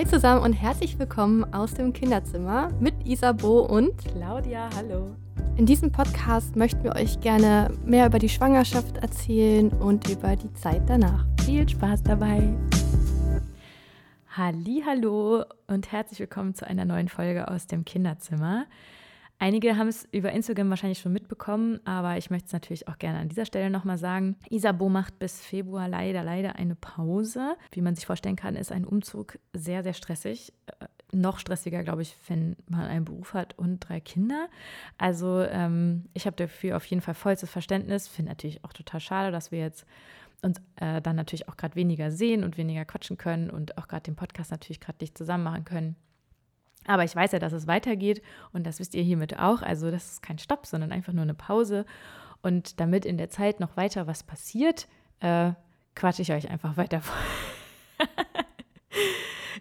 Hi zusammen und herzlich willkommen aus dem Kinderzimmer mit Isabo und Claudia. Hallo. In diesem Podcast möchten wir euch gerne mehr über die Schwangerschaft erzählen und über die Zeit danach. Viel Spaß dabei. Hallo und herzlich willkommen zu einer neuen Folge aus dem Kinderzimmer. Einige haben es über Instagram wahrscheinlich schon mitbekommen, aber ich möchte es natürlich auch gerne an dieser Stelle nochmal sagen. Isabo macht bis Februar leider, leider eine Pause. Wie man sich vorstellen kann, ist ein Umzug sehr, sehr stressig. Äh, noch stressiger, glaube ich, wenn man einen Beruf hat und drei Kinder. Also ähm, ich habe dafür auf jeden Fall vollstes Verständnis. Finde natürlich auch total schade, dass wir jetzt uns äh, dann natürlich auch gerade weniger sehen und weniger quatschen können und auch gerade den Podcast natürlich gerade nicht zusammen machen können. Aber ich weiß ja, dass es weitergeht und das wisst ihr hiermit auch. Also das ist kein Stopp, sondern einfach nur eine Pause. Und damit in der Zeit noch weiter was passiert, äh, quatsche ich euch einfach weiter vor.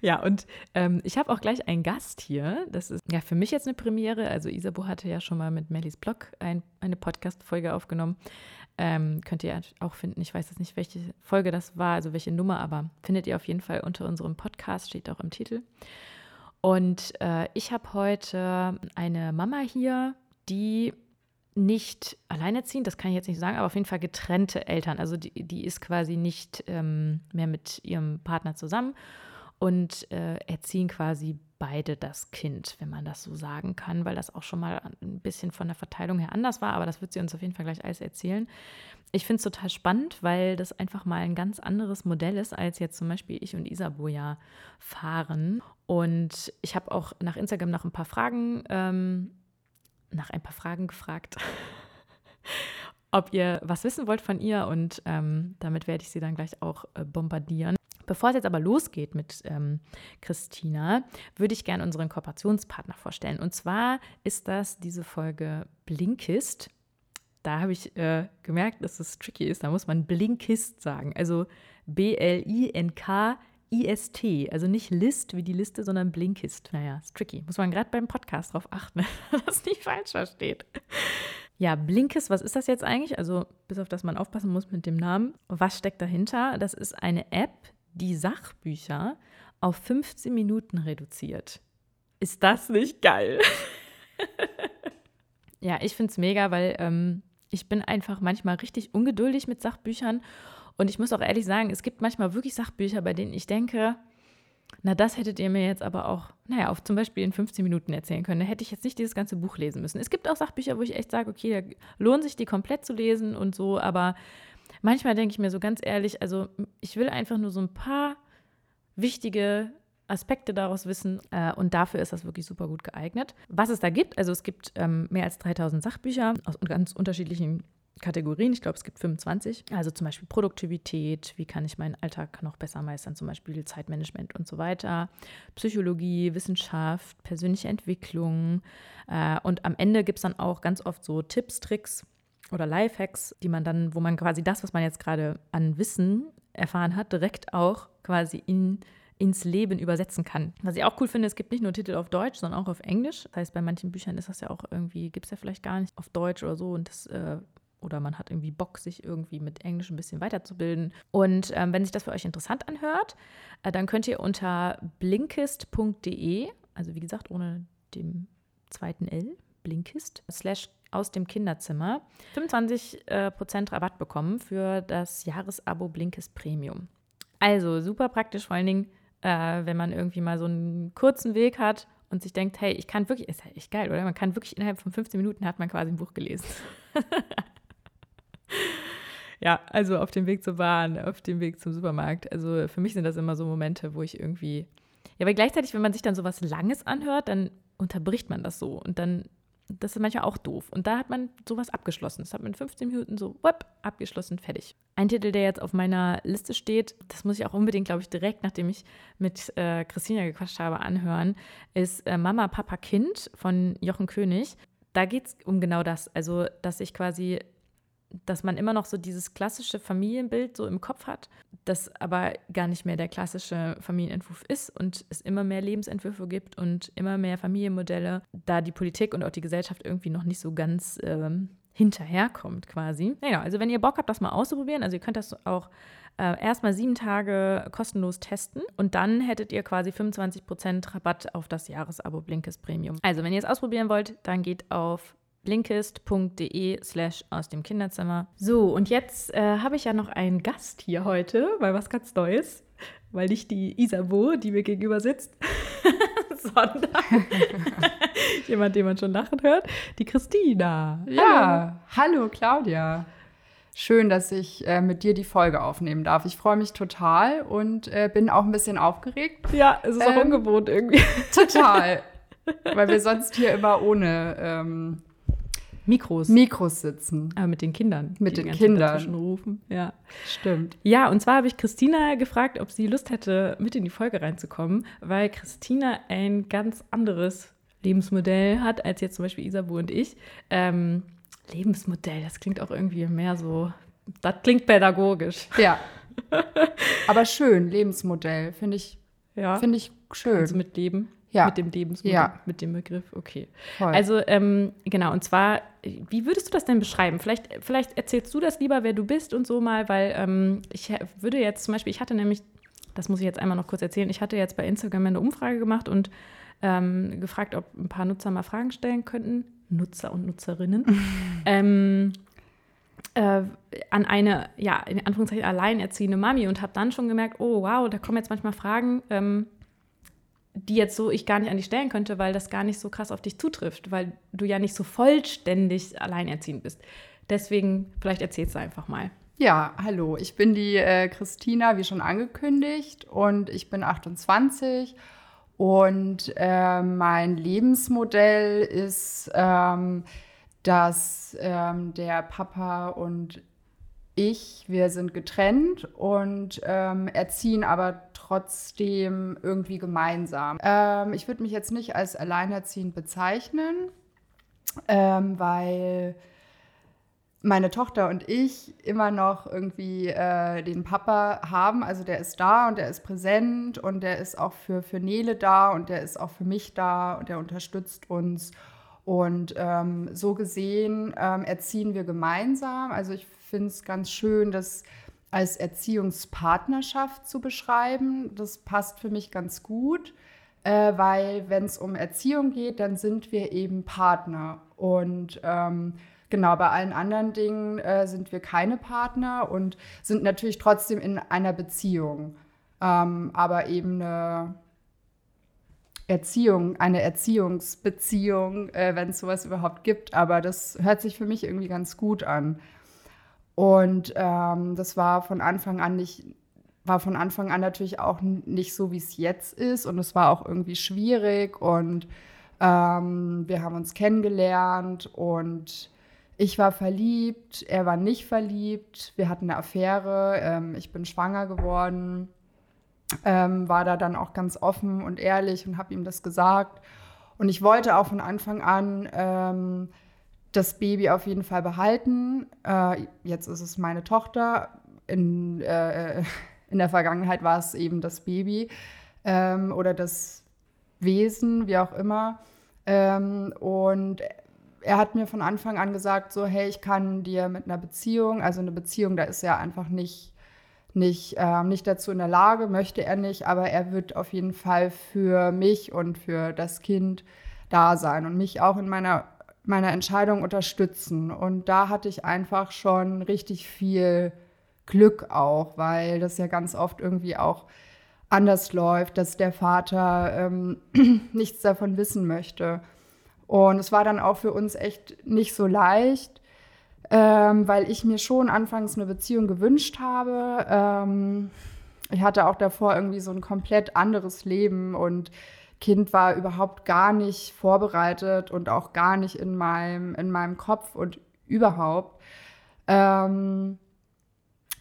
ja, und ähm, ich habe auch gleich einen Gast hier. Das ist ja für mich jetzt eine Premiere. Also Isabo hatte ja schon mal mit Mellies Blog ein, eine Podcast-Folge aufgenommen. Ähm, könnt ihr auch finden. Ich weiß jetzt nicht, welche Folge das war, also welche Nummer, aber findet ihr auf jeden Fall unter unserem Podcast, steht auch im Titel. Und äh, ich habe heute eine Mama hier, die nicht alleinerziehend, das kann ich jetzt nicht sagen, aber auf jeden Fall getrennte Eltern. Also die, die ist quasi nicht ähm, mehr mit ihrem Partner zusammen und äh, erziehen quasi beide das Kind, wenn man das so sagen kann, weil das auch schon mal ein bisschen von der Verteilung her anders war, aber das wird sie uns auf jeden Fall gleich alles erzählen. Ich finde es total spannend, weil das einfach mal ein ganz anderes Modell ist, als jetzt zum Beispiel ich und Isabo ja fahren. Und ich habe auch nach Instagram nach ein paar Fragen, ähm, nach ein paar Fragen gefragt. ob ihr was wissen wollt von ihr und ähm, damit werde ich sie dann gleich auch äh, bombardieren. Bevor es jetzt aber losgeht mit ähm, Christina, würde ich gerne unseren Kooperationspartner vorstellen. Und zwar ist das diese Folge Blinkist. Da habe ich äh, gemerkt, dass es tricky ist. Da muss man Blinkist sagen. Also B-L-I-N-K-I-S-T. Also nicht List wie die Liste, sondern Blinkist. Naja, ist tricky. Muss man gerade beim Podcast drauf achten, dass das nicht falsch versteht. Ja, Blinkist, was ist das jetzt eigentlich? Also, bis auf das man aufpassen muss mit dem Namen. Was steckt dahinter? Das ist eine App, die Sachbücher auf 15 Minuten reduziert. Ist das nicht geil? ja, ich finde es mega, weil ähm, ich bin einfach manchmal richtig ungeduldig mit Sachbüchern. Und ich muss auch ehrlich sagen, es gibt manchmal wirklich Sachbücher, bei denen ich denke, na, das hättet ihr mir jetzt aber auch, naja, auf zum Beispiel in 15 Minuten erzählen können. Da hätte ich jetzt nicht dieses ganze Buch lesen müssen. Es gibt auch Sachbücher, wo ich echt sage, okay, da lohnt sich die komplett zu lesen und so, aber manchmal denke ich mir so ganz ehrlich, also ich will einfach nur so ein paar wichtige Aspekte daraus wissen äh, und dafür ist das wirklich super gut geeignet. Was es da gibt, also es gibt ähm, mehr als 3000 Sachbücher aus ganz unterschiedlichen Kategorien. Ich glaube, es gibt 25. Also zum Beispiel Produktivität, wie kann ich meinen Alltag noch besser meistern, zum Beispiel Zeitmanagement und so weiter. Psychologie, Wissenschaft, persönliche Entwicklung. Äh, und am Ende gibt es dann auch ganz oft so Tipps, Tricks, oder Lifehacks, die man dann, wo man quasi das, was man jetzt gerade an Wissen erfahren hat, direkt auch quasi in, ins Leben übersetzen kann. Was ich auch cool finde, es gibt nicht nur Titel auf Deutsch, sondern auch auf Englisch. Das heißt, bei manchen Büchern ist das ja auch irgendwie, gibt es ja vielleicht gar nicht auf Deutsch oder so und das äh, oder man hat irgendwie Bock, sich irgendwie mit Englisch ein bisschen weiterzubilden. Und ähm, wenn sich das für euch interessant anhört, äh, dann könnt ihr unter blinkist.de, also wie gesagt, ohne dem zweiten L, blinkist, slash aus dem Kinderzimmer 25% äh, Rabatt bekommen für das Jahresabo Blinkes Premium. Also super praktisch, vor allen Dingen, äh, wenn man irgendwie mal so einen kurzen Weg hat und sich denkt, hey, ich kann wirklich, ist ja echt geil, oder? Man kann wirklich innerhalb von 15 Minuten hat man quasi ein Buch gelesen. ja, also auf dem Weg zur Bahn, auf dem Weg zum Supermarkt. Also für mich sind das immer so Momente, wo ich irgendwie, ja, weil gleichzeitig, wenn man sich dann so was Langes anhört, dann unterbricht man das so und dann das ist manchmal auch doof. Und da hat man sowas abgeschlossen. Das hat man in 15 Minuten so, whoop, abgeschlossen, fertig. Ein Titel, der jetzt auf meiner Liste steht, das muss ich auch unbedingt, glaube ich, direkt, nachdem ich mit äh, Christina gequatscht habe, anhören, ist äh, Mama, Papa, Kind von Jochen König. Da geht es um genau das. Also, dass ich quasi dass man immer noch so dieses klassische Familienbild so im Kopf hat, das aber gar nicht mehr der klassische Familienentwurf ist und es immer mehr Lebensentwürfe gibt und immer mehr Familienmodelle, da die Politik und auch die Gesellschaft irgendwie noch nicht so ganz ähm, hinterherkommt quasi. Naja, also wenn ihr Bock habt, das mal auszuprobieren, also ihr könnt das auch äh, erstmal sieben Tage kostenlos testen und dann hättet ihr quasi 25% Rabatt auf das Jahresabo Blinkist Premium. Also wenn ihr es ausprobieren wollt, dann geht auf blinkist.de slash aus dem Kinderzimmer. So, und jetzt äh, habe ich ja noch einen Gast hier heute, weil was ganz Neues, weil nicht die Isabo, die mir gegenüber sitzt, sondern jemand, den man schon lachen hört, die Christina. Ja, hallo, hallo Claudia. Schön, dass ich äh, mit dir die Folge aufnehmen darf. Ich freue mich total und äh, bin auch ein bisschen aufgeregt. Ja, es ist ähm, auch ungewohnt irgendwie. Total. Weil wir sonst hier immer ohne ähm, Mikros. Mikros sitzen. Aber mit den Kindern. Mit den Kindern. rufen. Ja. Stimmt. Ja, und zwar habe ich Christina gefragt, ob sie Lust hätte, mit in die Folge reinzukommen, weil Christina ein ganz anderes Lebensmodell hat als jetzt zum Beispiel Isabu und ich. Ähm, Lebensmodell, das klingt auch irgendwie mehr so, das klingt pädagogisch. Ja. Aber schön, Lebensmodell, finde ich, ja. Find ich schön. Also mit Leben. Ja. Mit dem Lebensmodell, ja. mit dem Begriff, okay. Voll. Also, ähm, genau, und zwar, wie würdest du das denn beschreiben? Vielleicht, vielleicht erzählst du das lieber, wer du bist und so mal, weil ähm, ich würde jetzt zum Beispiel, ich hatte nämlich, das muss ich jetzt einmal noch kurz erzählen, ich hatte jetzt bei Instagram eine Umfrage gemacht und ähm, gefragt, ob ein paar Nutzer mal Fragen stellen könnten. Nutzer und Nutzerinnen. ähm, äh, an eine, ja, in Anführungszeichen alleinerziehende Mami und habe dann schon gemerkt, oh wow, da kommen jetzt manchmal Fragen, ähm, die jetzt so ich gar nicht an dich stellen könnte, weil das gar nicht so krass auf dich zutrifft, weil du ja nicht so vollständig alleinerziehend bist. Deswegen, vielleicht erzählst du einfach mal. Ja, hallo, ich bin die äh, Christina, wie schon angekündigt, und ich bin 28 und äh, mein Lebensmodell ist, ähm, dass ähm, der Papa und ich, wir sind getrennt und ähm, erziehen aber trotzdem irgendwie gemeinsam. Ähm, ich würde mich jetzt nicht als alleinerziehend bezeichnen, ähm, weil meine Tochter und ich immer noch irgendwie äh, den Papa haben. Also der ist da und der ist präsent und der ist auch für, für Nele da und der ist auch für mich da und der unterstützt uns. Und ähm, so gesehen ähm, erziehen wir gemeinsam. Also ich finde es ganz schön, das als Erziehungspartnerschaft zu beschreiben. Das passt für mich ganz gut, äh, weil wenn es um Erziehung geht, dann sind wir eben Partner. Und ähm, Genau, bei allen anderen Dingen äh, sind wir keine Partner und sind natürlich trotzdem in einer Beziehung. Ähm, aber eben eine Erziehung, eine Erziehungsbeziehung, äh, wenn es sowas überhaupt gibt. Aber das hört sich für mich irgendwie ganz gut an. Und ähm, das war von Anfang an nicht, war von Anfang an natürlich auch nicht so, wie es jetzt ist. Und es war auch irgendwie schwierig. Und ähm, wir haben uns kennengelernt und ich war verliebt, er war nicht verliebt, wir hatten eine Affäre, ähm, ich bin schwanger geworden, ähm, war da dann auch ganz offen und ehrlich und habe ihm das gesagt. Und ich wollte auch von Anfang an ähm, das Baby auf jeden Fall behalten. Äh, jetzt ist es meine Tochter. In, äh, in der Vergangenheit war es eben das Baby ähm, oder das Wesen, wie auch immer. Ähm, und er hat mir von Anfang an gesagt, so, hey, ich kann dir mit einer Beziehung, also eine Beziehung, da ist er einfach nicht, nicht, äh, nicht dazu in der Lage, möchte er nicht, aber er wird auf jeden Fall für mich und für das Kind da sein und mich auch in meiner, meiner Entscheidung unterstützen. Und da hatte ich einfach schon richtig viel Glück auch, weil das ja ganz oft irgendwie auch anders läuft, dass der Vater ähm, nichts davon wissen möchte. Und es war dann auch für uns echt nicht so leicht, ähm, weil ich mir schon anfangs eine Beziehung gewünscht habe. Ähm, ich hatte auch davor irgendwie so ein komplett anderes Leben und Kind war überhaupt gar nicht vorbereitet und auch gar nicht in meinem, in meinem Kopf und überhaupt. Ähm,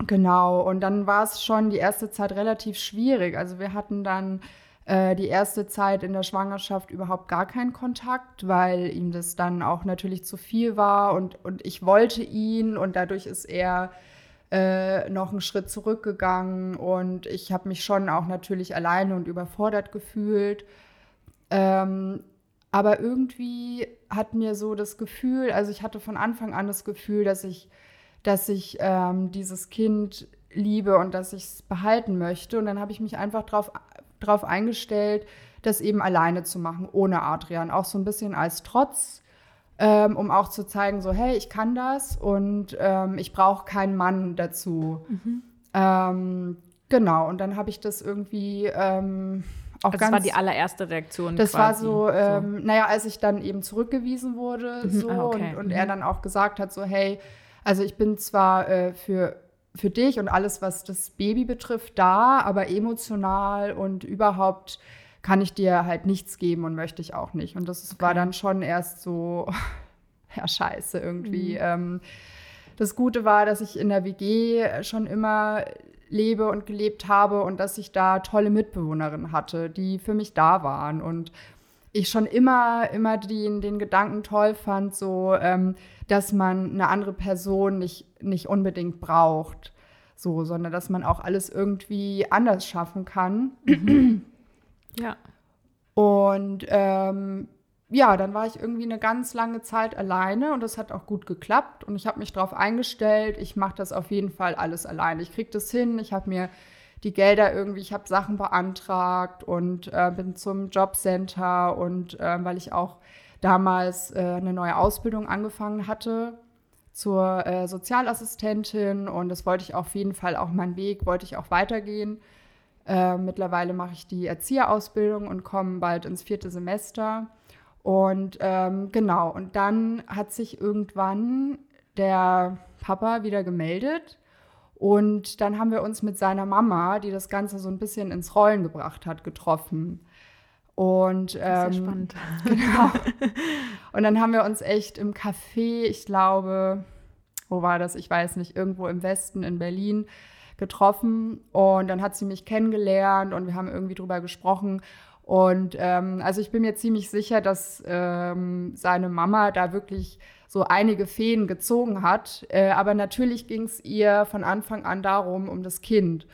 genau, und dann war es schon die erste Zeit relativ schwierig. Also wir hatten dann äh, die erste Zeit in der Schwangerschaft überhaupt gar keinen Kontakt, weil ihm das dann auch natürlich zu viel war und, und ich wollte ihn und dadurch ist er äh, noch einen Schritt zurückgegangen und ich habe mich schon auch natürlich alleine und überfordert gefühlt. Ähm, aber irgendwie hat mir so das Gefühl, also ich hatte von Anfang an das Gefühl, dass ich, dass ich ähm, dieses Kind liebe und dass ich es behalten möchte. Und dann habe ich mich einfach darauf drauf eingestellt, das eben alleine zu machen, ohne Adrian. Auch so ein bisschen als Trotz, ähm, um auch zu zeigen, so, hey, ich kann das und ähm, ich brauche keinen Mann dazu. Mhm. Ähm, genau, und dann habe ich das irgendwie ähm, auch also ganz. Das war die allererste Reaktion. Das quasi. war so, ähm, so, naja, als ich dann eben zurückgewiesen wurde, mhm. so, ah, okay. und, und mhm. er dann auch gesagt hat, so, hey, also ich bin zwar äh, für für dich und alles, was das Baby betrifft, da, aber emotional und überhaupt kann ich dir halt nichts geben und möchte ich auch nicht. Und das okay. war dann schon erst so, ja, scheiße irgendwie. Mhm. Ähm, das Gute war, dass ich in der WG schon immer lebe und gelebt habe und dass ich da tolle Mitbewohnerinnen hatte, die für mich da waren und ich schon immer, immer den, den Gedanken toll fand, so, ähm, dass man eine andere Person nicht, nicht unbedingt braucht, so, sondern dass man auch alles irgendwie anders schaffen kann. Ja. Und ähm, ja, dann war ich irgendwie eine ganz lange Zeit alleine und das hat auch gut geklappt und ich habe mich darauf eingestellt, ich mache das auf jeden Fall alles alleine. Ich kriege das hin, ich habe mir die Gelder irgendwie, ich habe Sachen beantragt und äh, bin zum Jobcenter und äh, weil ich auch damals äh, eine neue Ausbildung angefangen hatte zur äh, Sozialassistentin und das wollte ich auf jeden Fall auch meinen Weg, wollte ich auch weitergehen. Äh, mittlerweile mache ich die Erzieherausbildung und komme bald ins vierte Semester. Und ähm, genau, und dann hat sich irgendwann der Papa wieder gemeldet. Und dann haben wir uns mit seiner Mama, die das Ganze so ein bisschen ins Rollen gebracht hat, getroffen. Und ähm, Sehr spannend. Genau. Und dann haben wir uns echt im Café, ich glaube, wo war das? Ich weiß nicht, irgendwo im Westen in Berlin getroffen. Und dann hat sie mich kennengelernt und wir haben irgendwie drüber gesprochen. Und ähm, also ich bin mir ziemlich sicher, dass ähm, seine Mama da wirklich so einige Feen gezogen hat. Äh, aber natürlich ging es ihr von Anfang an darum, um das Kind.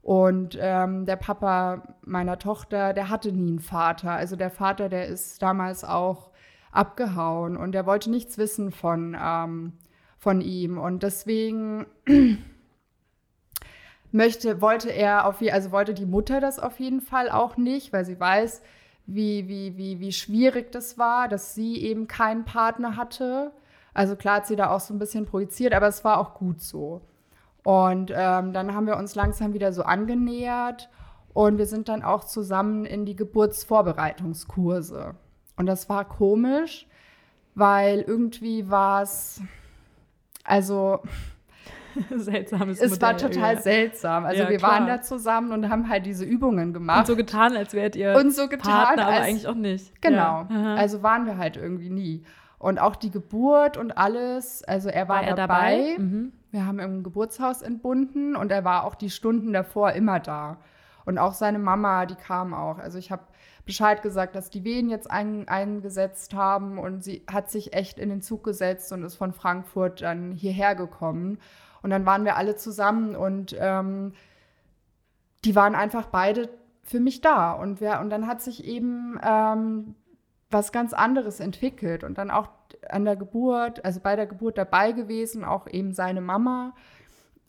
Und ähm, der Papa meiner Tochter, der hatte nie einen Vater. Also der Vater, der ist damals auch abgehauen und der wollte nichts wissen von, ähm, von ihm. Und deswegen möchte, wollte er auf also wollte die Mutter das auf jeden Fall auch nicht, weil sie weiß, wie, wie, wie, wie schwierig das war, dass sie eben keinen Partner hatte. Also klar hat sie da auch so ein bisschen projiziert, aber es war auch gut so. Und ähm, dann haben wir uns langsam wieder so angenähert und wir sind dann auch zusammen in die Geburtsvorbereitungskurse. Und das war komisch, weil irgendwie war es, also seltsames Es Modell, war total ja. seltsam. Also ja, wir klar. waren da zusammen und haben halt diese Übungen gemacht. Und so getan, als wärt ihr und so getan, Partner, aber eigentlich auch nicht. Genau. Ja. Also waren wir halt irgendwie nie. Und auch die Geburt und alles, also er war, war er dabei. dabei? Mhm. Wir haben im Geburtshaus entbunden und er war auch die Stunden davor immer da. Und auch seine Mama, die kam auch. Also ich habe Bescheid gesagt, dass die Wehen jetzt ein, eingesetzt haben und sie hat sich echt in den Zug gesetzt und ist von Frankfurt dann hierher gekommen. Und dann waren wir alle zusammen und ähm, die waren einfach beide für mich da. Und, wir, und dann hat sich eben ähm, was ganz anderes entwickelt. Und dann auch an der Geburt, also bei der Geburt dabei gewesen, auch eben seine Mama.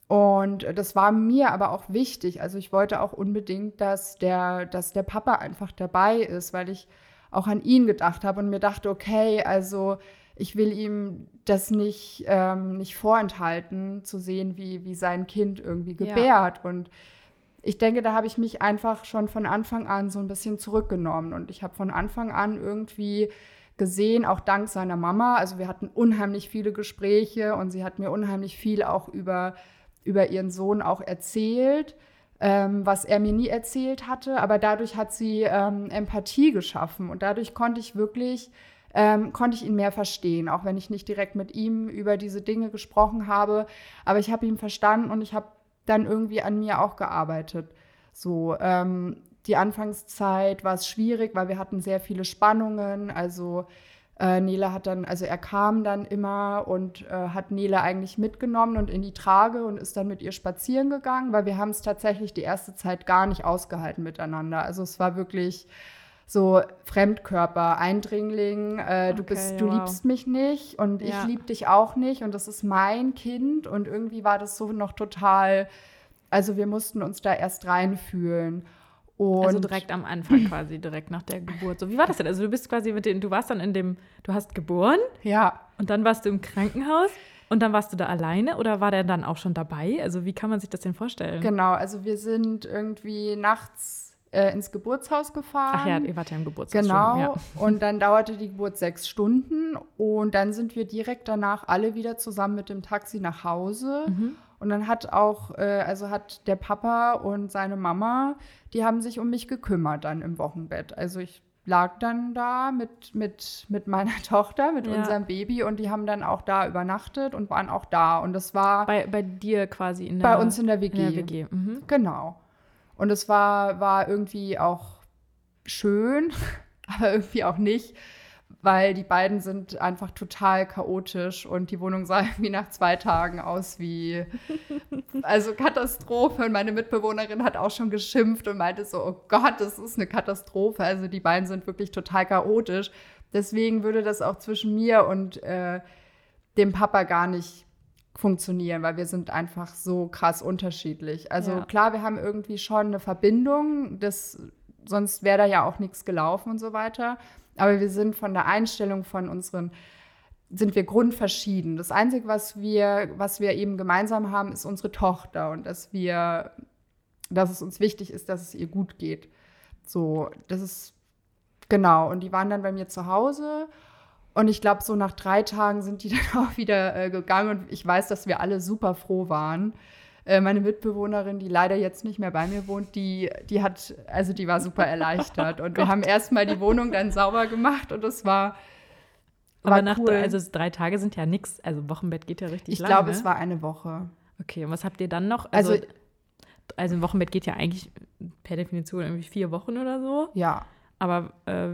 Und das war mir aber auch wichtig. Also ich wollte auch unbedingt, dass der, dass der Papa einfach dabei ist, weil ich auch an ihn gedacht habe und mir dachte, okay, also ich will ihm das nicht, ähm, nicht vorenthalten, zu sehen, wie, wie sein Kind irgendwie gebärt. Ja. Und ich denke, da habe ich mich einfach schon von Anfang an so ein bisschen zurückgenommen. Und ich habe von Anfang an irgendwie gesehen, auch dank seiner Mama. Also wir hatten unheimlich viele Gespräche und sie hat mir unheimlich viel auch über, über ihren Sohn auch erzählt, ähm, was er mir nie erzählt hatte. Aber dadurch hat sie ähm, Empathie geschaffen und dadurch konnte ich wirklich ähm, konnte ich ihn mehr verstehen, auch wenn ich nicht direkt mit ihm über diese Dinge gesprochen habe. Aber ich habe ihn verstanden und ich habe dann irgendwie an mir auch gearbeitet. So, ähm, die Anfangszeit war es schwierig, weil wir hatten sehr viele Spannungen. Also äh, Nele hat dann, also er kam dann immer und äh, hat Nele eigentlich mitgenommen und in die Trage und ist dann mit ihr spazieren gegangen, weil wir haben es tatsächlich die erste Zeit gar nicht ausgehalten miteinander. Also es war wirklich so Fremdkörper, Eindringling, äh, du Okay, bist, du wow. liebst mich nicht und ich Ja. lieb dich auch nicht und das ist mein Kind und irgendwie war das so noch total, also wir mussten uns da erst reinfühlen. Und Also direkt am Anfang quasi, direkt nach der Geburt. So, wie war das denn? Also du bist quasi mit den, du warst dann in dem, du hast geboren ja, und dann warst du im Krankenhaus und dann warst du da alleine oder war der dann auch schon dabei? Also wie kann man sich das denn vorstellen? genau, also wir sind irgendwie nachts äh, ins Geburtshaus gefahren. Ach ja, ihr wart ja im Geburtshaus. Genau. Ja. Und dann dauerte die Geburt sechs Stunden und dann sind wir direkt danach alle wieder zusammen mit dem Taxi nach Hause. Mhm. Und dann hat auch, äh, also hat der Papa und seine Mama, die haben sich um mich gekümmert dann im Wochenbett. Also ich lag dann da mit, mit, mit meiner Tochter, mit Ja. unserem Baby und die haben dann auch da übernachtet und waren auch da. Und das war Bei, bei dir quasi in bei der, uns in der WG. in der WG. Mhm. Genau. Und es war, war irgendwie auch schön, aber irgendwie auch nicht, weil die beiden sind einfach total chaotisch und die Wohnung sah irgendwie nach zwei Tagen aus wie, also Katastrophe. Und meine Mitbewohnerin hat auch schon geschimpft und meinte so, oh Gott, das ist eine Katastrophe. Also die beiden sind wirklich total chaotisch. Deswegen würde das auch zwischen mir und äh, dem Papa gar nicht funktionieren, weil wir sind einfach so krass unterschiedlich. Also Ja. klar, wir haben irgendwie schon eine Verbindung, das, sonst wäre da ja auch nichts gelaufen und so weiter. Aber wir sind von der Einstellung von unseren, sind wir grundverschieden. Das Einzige, was wir, was wir eben gemeinsam haben, ist unsere Tochter und dass wir, dass es uns wichtig ist, dass es ihr gut geht. So, das ist genau. Und die waren dann bei mir zu Hause. Und ich glaube, so nach drei Tagen sind die dann auch wieder äh, gegangen. Und ich weiß, dass wir alle super froh waren. Äh, meine Mitbewohnerin, die leider jetzt nicht mehr bei mir wohnt, die, die hat, also die war super erleichtert. Und wir haben erstmal die Wohnung dann sauber gemacht und das war, war Aber nach, cool. also drei Tage sind ja nichts. Also Wochenbett geht ja richtig ich lang. glaube, ne? es war eine Woche. Okay, und was habt ihr dann noch? Also, Also- also, ein Wochenbett geht ja eigentlich per Definition irgendwie vier Wochen oder so. Ja, Aber äh,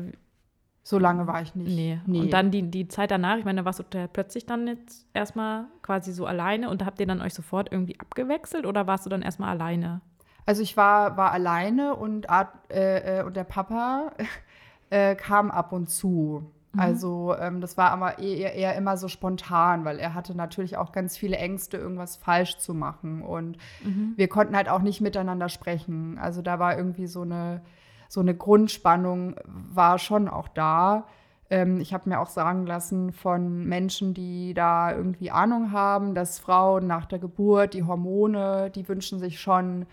so lange war ich nicht. nee. Und dann die, die Zeit danach, ich meine, da warst du da plötzlich dann jetzt erstmal quasi so alleine und habt ihr dann euch sofort irgendwie abgewechselt oder warst du dann erstmal alleine? Also ich war, war alleine und, äh, äh, und der Papa äh, kam ab und zu. Also ähm, das war aber eher, eher immer so spontan, weil er hatte natürlich auch ganz viele Ängste, irgendwas falsch zu machen. Und wir konnten halt auch nicht miteinander sprechen. Also da war irgendwie so eine, so eine Grundspannung, war schon auch da. Ähm, ich habe mir auch sagen lassen von Menschen, die da irgendwie Ahnung haben, dass Frauen nach der Geburt, die Hormone, die wünschen sich schon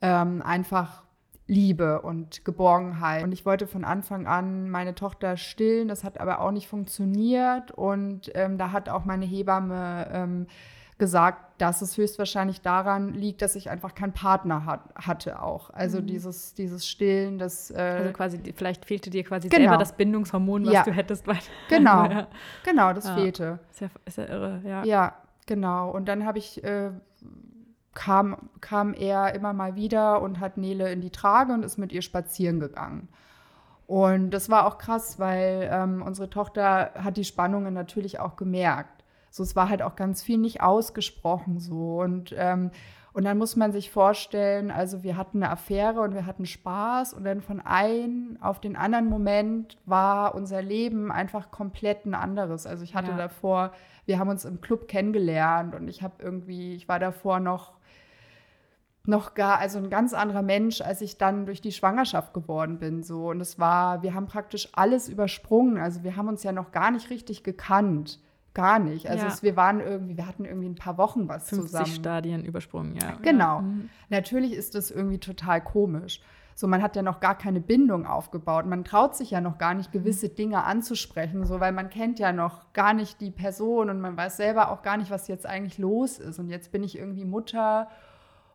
ähm, einfach Liebe und Geborgenheit. Und ich wollte von Anfang an meine Tochter stillen, das hat aber auch nicht funktioniert. Und ähm, da hat auch meine Hebamme ähm, gesagt, dass es höchstwahrscheinlich daran liegt, dass ich einfach keinen Partner hat, hatte auch. Also dieses, dieses Stillen, das äh, Also quasi, vielleicht fehlte dir quasi Genau. selber das Bindungshormon, was Ja. du hättest. Weil, Genau. ja. genau, das Ja. fehlte. Ist, ja, ist ja irre, ja. Ja, genau. Und dann habe ich, äh, kam, kam er immer mal wieder und hat Nele in die Trage und ist mit ihr spazieren gegangen. Und das war auch krass, weil ähm, unsere Tochter hat die Spannungen natürlich auch gemerkt. So, es war halt auch ganz viel nicht ausgesprochen so. Und, ähm, und dann muss man sich vorstellen, also wir hatten eine Affäre und wir hatten Spaß und dann von einem auf den anderen Moment war unser Leben einfach komplett ein anderes. Also ich hatte Ja. davor, wir haben uns im Club kennengelernt und ich habe irgendwie, ich war davor noch noch gar, also ein ganz anderer Mensch, als ich dann durch die Schwangerschaft geworden bin. So. Und es war, wir haben praktisch alles übersprungen. Also wir haben uns ja noch gar nicht richtig gekannt. Gar nicht. Also Ja. es, wir waren irgendwie, wir hatten irgendwie ein paar Wochen was 50 zusammen. Stadien übersprungen, ja. Genau. Ja. Mhm. Natürlich ist das irgendwie total komisch. So, man hat ja noch gar keine Bindung aufgebaut. Man traut sich ja noch gar nicht, gewisse Dinge anzusprechen, so, weil man kennt ja noch gar nicht die Person und man weiß selber auch gar nicht, was jetzt eigentlich los ist. Und jetzt bin ich irgendwie Mutter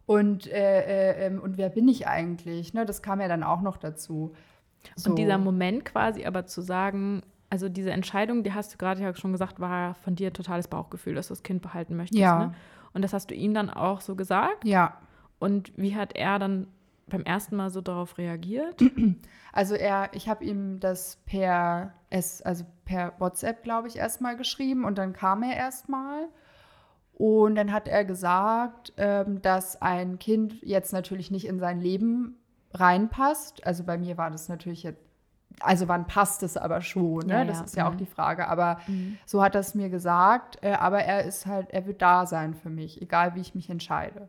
und, äh, äh, ähm, und wer bin ich eigentlich? Ne, das kam ja dann auch noch dazu. So. Und dieser Moment quasi aber zu sagen, also diese Entscheidung, die hast du gerade ja schon gesagt, war von dir ein totales Bauchgefühl, dass du das Kind behalten möchtest. Ja. Ne? Und das hast du ihm dann auch so gesagt. Ja, Und wie hat er dann beim ersten Mal so darauf reagiert? Also er, ich habe ihm das per S, also per WhatsApp, glaube ich, erstmal geschrieben und dann kam er erstmal. Und dann hat er gesagt, ähm, dass ein Kind jetzt natürlich nicht in sein Leben reinpasst. Also bei mir war das natürlich jetzt also wann passt es aber schon, ne? Ja, das ja, ist ja auch mhm. die Frage. Aber Mhm. so hat er es mir gesagt. Äh, aber er ist halt, er wird da sein für mich, egal wie ich mich entscheide.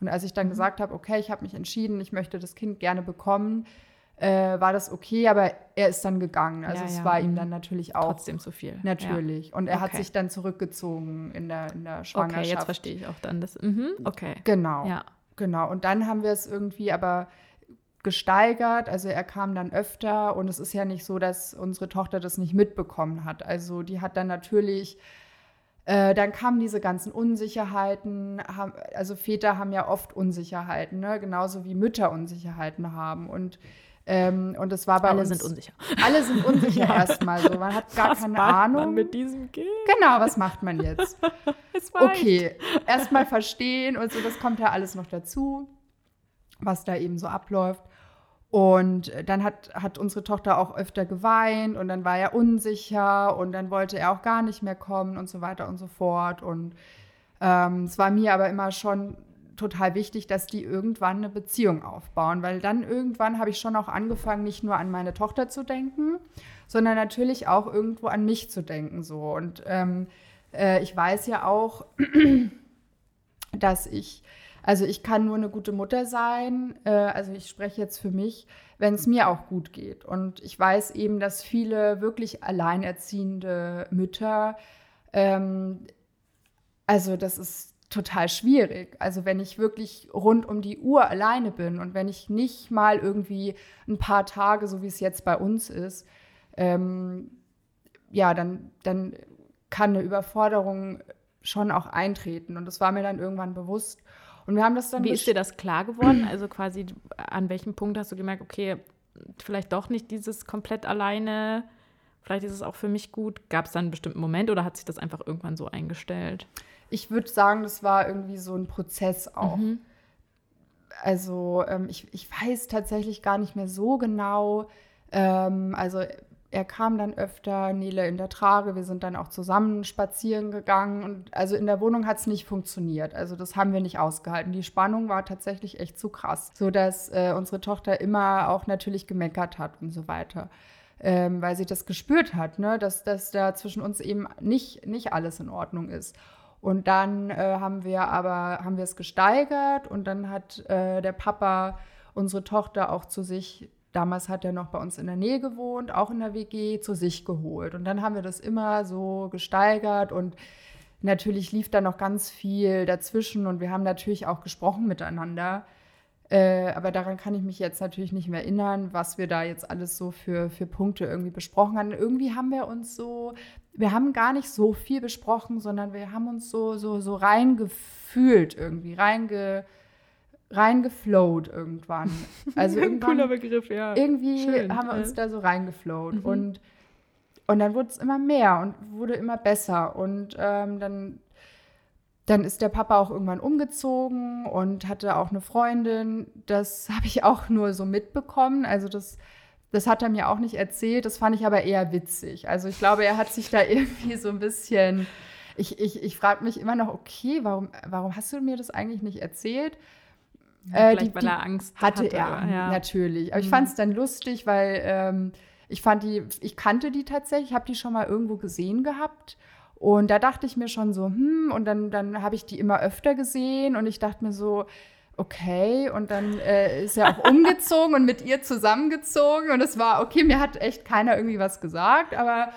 Und als ich Mhm. dann gesagt habe, okay, ich habe mich entschieden, ich möchte das Kind gerne bekommen, äh, war das okay, aber er ist dann gegangen. Also Ja, es ja, war ihm mhm. dann natürlich auch Trotzdem zu viel. natürlich. Und er hat Okay. sich dann zurückgezogen in der, in der Ja. Schwangerschaft. Okay, jetzt verstehe ich auch dann das. Mhm. Okay. Genau. Ja. Genau, und dann haben wir es irgendwie aber gesteigert. Also er kam dann öfter und es ist ja nicht so, dass unsere Tochter das nicht mitbekommen hat. Also die hat dann natürlich, äh, dann kamen diese ganzen Unsicherheiten. Haben, also Väter haben ja oft Unsicherheiten, ne? genauso wie Mütter Unsicherheiten haben. Und, ähm, und es war bei Alle uns. sind unsicher. Alle sind unsicher erstmal so. Man hat gar Was keine macht Ahnung. Man mit diesem Kind. Genau, was macht man jetzt? Okay, erstmal verstehen und so, das kommt ja alles noch dazu, was da eben so abläuft. Und dann hat, hat unsere Tochter auch öfter geweint und dann war er unsicher und dann wollte er auch gar nicht mehr kommen und so weiter und so fort. Und ähm, es war mir aber immer schon total wichtig, dass die irgendwann eine Beziehung aufbauen, weil dann irgendwann habe ich schon auch angefangen, nicht nur an meine Tochter zu denken, sondern natürlich auch irgendwo an mich zu denken. So. Und ähm, äh, ich weiß ja auch, dass ich, also ich kann nur eine gute Mutter sein, äh, also ich spreche jetzt für mich, wenn es mir auch gut geht. Und ich weiß eben, dass viele wirklich alleinerziehende Mütter, ähm, also das ist total schwierig. Also wenn ich wirklich rund um die Uhr alleine bin und wenn ich nicht mal irgendwie ein paar Tage, so wie es jetzt bei uns ist, ähm, ja, dann, dann kann eine Überforderung schon auch eintreten. Und das war mir dann irgendwann bewusst. Und wir haben das dann Wie ist dir das klar geworden? Also quasi, an welchem Punkt hast du gemerkt, okay, vielleicht doch nicht dieses komplett alleine, vielleicht ist es auch für mich gut. Gab es dann einen bestimmten Moment oder hat sich das einfach irgendwann so eingestellt? Ich würde sagen, das war irgendwie so ein Prozess auch. Mhm. Also ähm, ich, ich weiß tatsächlich gar nicht mehr so genau. Ähm, also er kam dann öfter, Nele in der Trage, wir sind dann auch zusammen spazieren gegangen und also in der Wohnung hat es nicht funktioniert. Also das haben wir nicht ausgehalten. Die Spannung war tatsächlich echt zu krass, sodass äh, unsere Tochter immer auch natürlich gemeckert hat und so weiter. Ähm, weil sie das gespürt hat, ne? dass, dass da zwischen uns eben nicht, nicht alles in Ordnung ist. Und dann äh, haben wir aber haben wir es gesteigert und dann hat äh, der Papa unsere Tochter auch zu sich, damals hat er noch bei uns in der Nähe gewohnt, auch in der WG, zu sich geholt. Und dann haben wir das immer so gesteigert und natürlich lief da noch ganz viel dazwischen und wir haben natürlich auch gesprochen miteinander. Äh, aber daran kann ich mich jetzt natürlich nicht mehr erinnern, was wir da jetzt alles so für, für Punkte irgendwie besprochen haben. Irgendwie haben wir uns so, wir haben gar nicht so viel besprochen, sondern wir haben uns so, so, so reingefühlt irgendwie, reinge, reingeflowt irgendwann. Also irgendwann, Begriff, ja. irgendwie Schön, haben wir ja. uns da so reingeflowt. Mhm. Und, und dann wurde es immer mehr und wurde immer besser. Und ähm, dann, dann ist der Papa auch irgendwann umgezogen und hatte auch eine Freundin. Das habe ich auch nur so mitbekommen. Also das, das hat er mir auch nicht erzählt. Das fand ich aber eher witzig. Also ich glaube, er hat sich da irgendwie so ein bisschen. Ich, ich, ich frage mich immer noch, okay, warum, warum hast du mir das eigentlich nicht erzählt? Äh, Vielleicht, die- weil er Angst hatte, hatte. er, ja. natürlich. Aber ich Mhm. fand es dann lustig, weil ähm, ich fand die, ich kannte die tatsächlich, habe die schon mal irgendwo gesehen gehabt. Und da dachte ich mir schon so, hm, und dann, dann habe ich die immer öfter gesehen und ich dachte mir so, okay, und dann äh, ist er auch umgezogen und mit ihr zusammengezogen und es war, okay, mir hat echt keiner irgendwie was gesagt, aber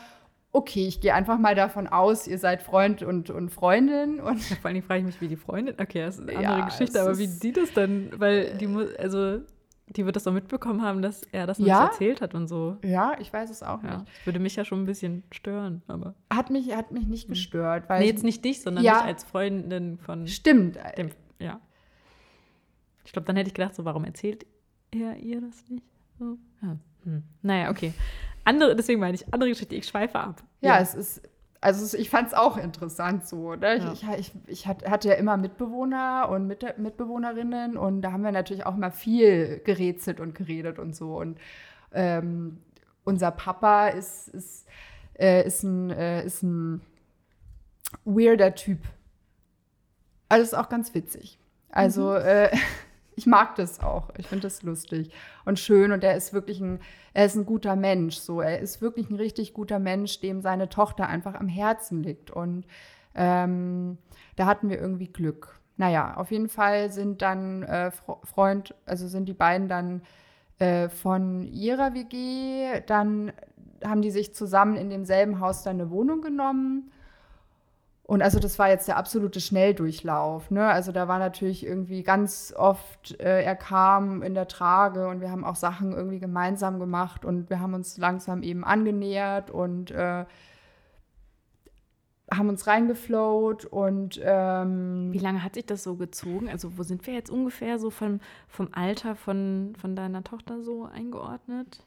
okay, ich gehe einfach mal davon aus, ihr seid Freund und, und Freundin und Vor allem frage ich mich, wie die Freundin, okay, das ist eine Ja, andere Geschichte, es aber wie die das dann, weil die muss, also die wird das doch mitbekommen haben, dass er das Ja? nicht erzählt hat und so. ja, ich weiß es auch Ja, nicht. das würde mich ja schon ein bisschen stören, aber. Hat mich, hat mich nicht gestört, weil Nee, jetzt nicht dich, sondern Ja. mich als Freundin von Stimmt. dem, ja. Ich glaube, dann hätte ich gedacht, so, warum erzählt er ihr das nicht? So. Ja. Hm. Naja, okay. Andere, deswegen meine ich, andere Geschichte, ich schweife ab. Ja, es ist, also ich fand es auch interessant so. Ne? Ja. Ich, ich, ich, ich hat- hatte ja immer Mitbewohner und Mit Mitbewohnerinnen und da haben wir natürlich auch immer viel gerätselt und geredet und so. Und ähm, unser Papa ist, ist, äh, ist, ein, äh, ist ein weirder Typ. Also ist auch ganz witzig. Also äh, ich mag das auch. Ich finde das lustig und schön. Und er ist wirklich ein, er ist ein guter Mensch. So, er ist wirklich ein richtig guter Mensch, dem seine Tochter einfach am Herzen liegt. Und ähm, da hatten wir irgendwie Glück. Naja, auf jeden Fall sind dann äh, Freund, also sind die beiden dann äh, von ihrer WG, dann haben die sich zusammen in demselben Haus dann eine Wohnung genommen und also das war jetzt der absolute Schnelldurchlauf. Ne? Also da war natürlich irgendwie ganz oft, äh, er kam in der Trage und wir haben auch Sachen irgendwie gemeinsam gemacht und wir haben uns langsam eben angenähert und äh, haben uns reingeflowt und ähm, Wie lange hat sich das so gezogen? Also wo sind wir jetzt ungefähr so vom, vom Alter von, von deiner Tochter so eingeordnet?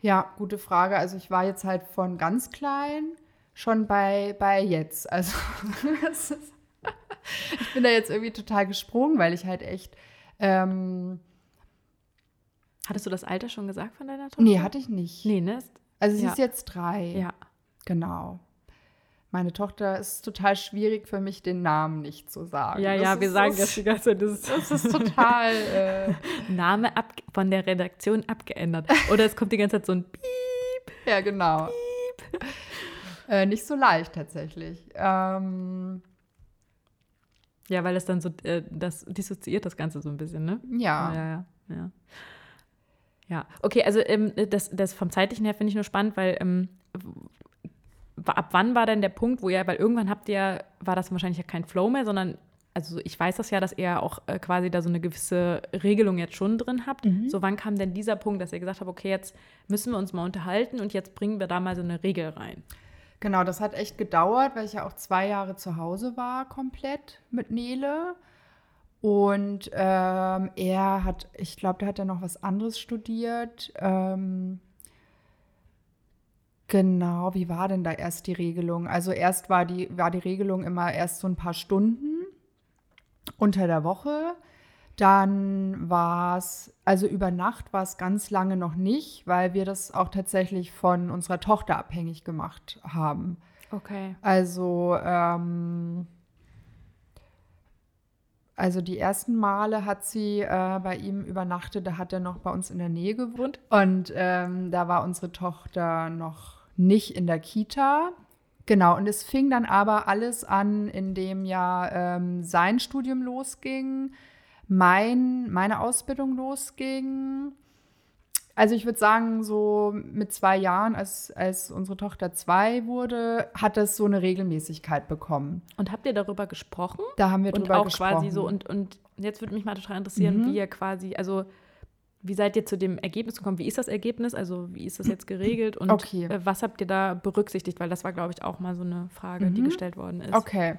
Ja, gute Frage. Also ich war jetzt halt von ganz klein schon bei, bei jetzt. Also ist, ich bin da jetzt irgendwie total gesprungen, weil ich halt echt. Ähm, Hattest du das Alter schon gesagt von deiner Tochter? Nee, hatte ich nicht. Nee, ne? Also sie ja. ist jetzt drei. Ja. Genau. Meine Tochter ist total schwierig für mich, den Namen nicht zu sagen. Ja, das ja, wir sagen das die ganze Zeit. Das, das ist total. Äh, Name ab, von der Redaktion abgeändert. Oder es kommt die ganze Zeit so ein Piep. Ja, genau. Piep. Äh, nicht so leicht tatsächlich. Ähm, ja, weil es dann so, äh, das dissoziiert das Ganze so ein bisschen, ne? Ja. Ja, ja, ja. Ja, okay, also ähm, das, das vom zeitlichen her finde ich nur spannend, weil ähm, ab wann war denn der Punkt, wo ihr, weil irgendwann habt ihr, war das wahrscheinlich ja kein Flow mehr, sondern, also ich weiß das ja, dass ihr auch äh, quasi da so eine gewisse Regelung jetzt schon drin habt. Mhm. So, wann kam denn dieser Punkt, dass ihr gesagt habt, okay, jetzt müssen wir uns mal unterhalten und jetzt bringen wir da mal so eine Regel rein? Genau, das hat echt gedauert, weil ich ja auch zwei Jahre zu Hause war, komplett mit Nele. Und ähm, er hat, ich glaube, der hat ja noch was anderes studiert. Ähm, genau, wie war denn da erst die Regelung? Also erst war die, war die Regelung immer erst so ein paar Stunden unter der Woche. Dann war es, also über Nacht war es ganz lange noch nicht, weil wir das auch tatsächlich von unserer Tochter abhängig gemacht haben. Okay. Also, ähm, also die ersten Male hat sie äh, bei ihm übernachtet, da hat er noch bei uns in der Nähe gewohnt. Und ähm, da war unsere Tochter noch nicht in der Kita. Genau, und es fing dann aber alles an, indem ja ähm, sein Studium losging mein, meine Ausbildung losging. Also ich würde sagen, so mit zwei Jahren, als, als unsere Tochter zwei wurde, hat das so eine Regelmäßigkeit bekommen. Und habt ihr darüber gesprochen? Da haben wir und drüber auch gesprochen. quasi so und, und jetzt würde mich mal total interessieren, mhm. wie ihr quasi, also wie seid ihr zu dem Ergebnis gekommen? Wie ist das Ergebnis? Also wie ist das jetzt geregelt? Und okay. Äh, was habt ihr da berücksichtigt? Weil das war, glaube ich, auch mal so eine Frage, mhm. die gestellt worden ist. Okay.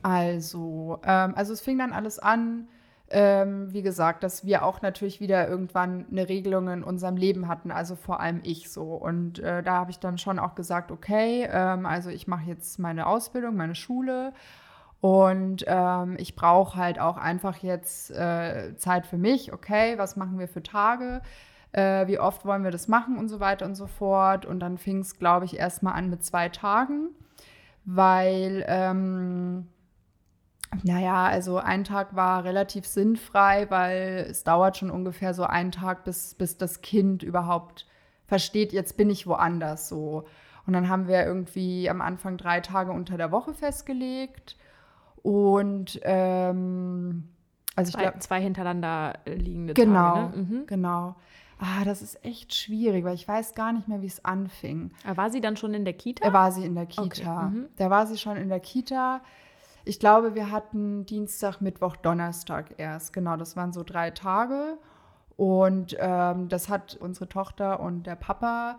Also, ähm, also es fing dann alles an ähm, wie gesagt, dass wir auch natürlich wieder irgendwann eine Regelung in unserem Leben hatten, also vor allem ich so. Und äh, da habe ich dann schon auch gesagt, okay, ähm, also ich mache jetzt meine Ausbildung, meine Schule und ähm, ich brauche halt auch einfach jetzt äh, Zeit für mich, okay, was machen wir für Tage? Äh, wie oft wollen wir das machen und so weiter und so fort. Und dann fing es, glaube ich, erstmal an mit zwei Tagen, weil ähm, naja, also ein Tag war relativ sinnfrei, weil es dauert schon ungefähr so einen Tag, bis, bis das Kind überhaupt versteht, jetzt bin ich woanders so. Und dann haben wir irgendwie am Anfang drei Tage unter der Woche festgelegt. Und ähm, also ich glaube. Zwei hintereinander liegende genau, Tage. Ne? Mhm. Genau. Ah, das ist echt schwierig, weil ich weiß gar nicht mehr, wie es anfing. war sie dann schon in der Kita? Er war sie in der Kita. Okay. Mhm. Da war sie schon in der Kita. Ich glaube, wir hatten Dienstag, Mittwoch, Donnerstag erst. Genau, das waren so drei Tage. Und ähm, das hat unsere Tochter und der Papa,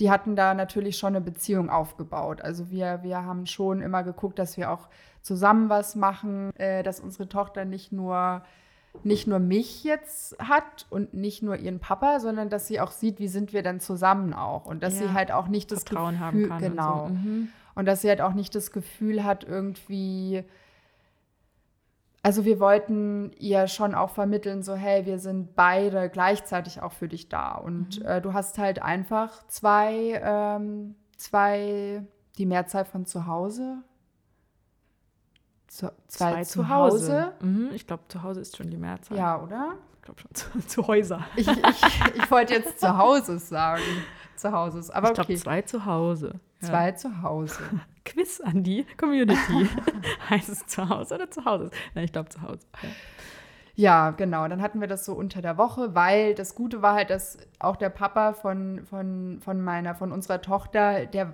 die hatten da natürlich schon eine Beziehung aufgebaut. Also wir, wir haben schon immer geguckt, dass wir auch zusammen was machen, äh, dass unsere Tochter nicht nur nicht nur mich jetzt hat und nicht nur ihren Papa, sondern dass sie auch sieht, wie sind wir dann zusammen auch und dass ja. sie halt auch nicht das Vertrauen Gefühl, haben kann genau so. mhm. Und dass sie halt auch nicht das Gefühl hat irgendwie also wir wollten ihr schon auch vermitteln, so hey, wir sind beide gleichzeitig auch für dich da und mhm. äh, du hast halt einfach zwei, ähm, zwei, die Mehrzahl von zu Hause, Zu, zwei, zu Hause. Mhm, ich glaube, zu Hause ist schon die Mehrzahl. Ja, oder? Ich glaube schon zu, zu Häuser. Ich, ich, ich wollte jetzt zu Hause sagen. Zu Hause. Aber ich glaube, okay. zwei zu Hause. Ja. Zwei zu Hause. Quiz an die Community. heißt es zu Hause oder zu Hause? Nein, ich glaube zu Hause. Ja. Ja, genau. Dann hatten wir das so unter der Woche, weil das Gute war halt, dass auch der Papa von, von, von meiner, von unserer Tochter, der,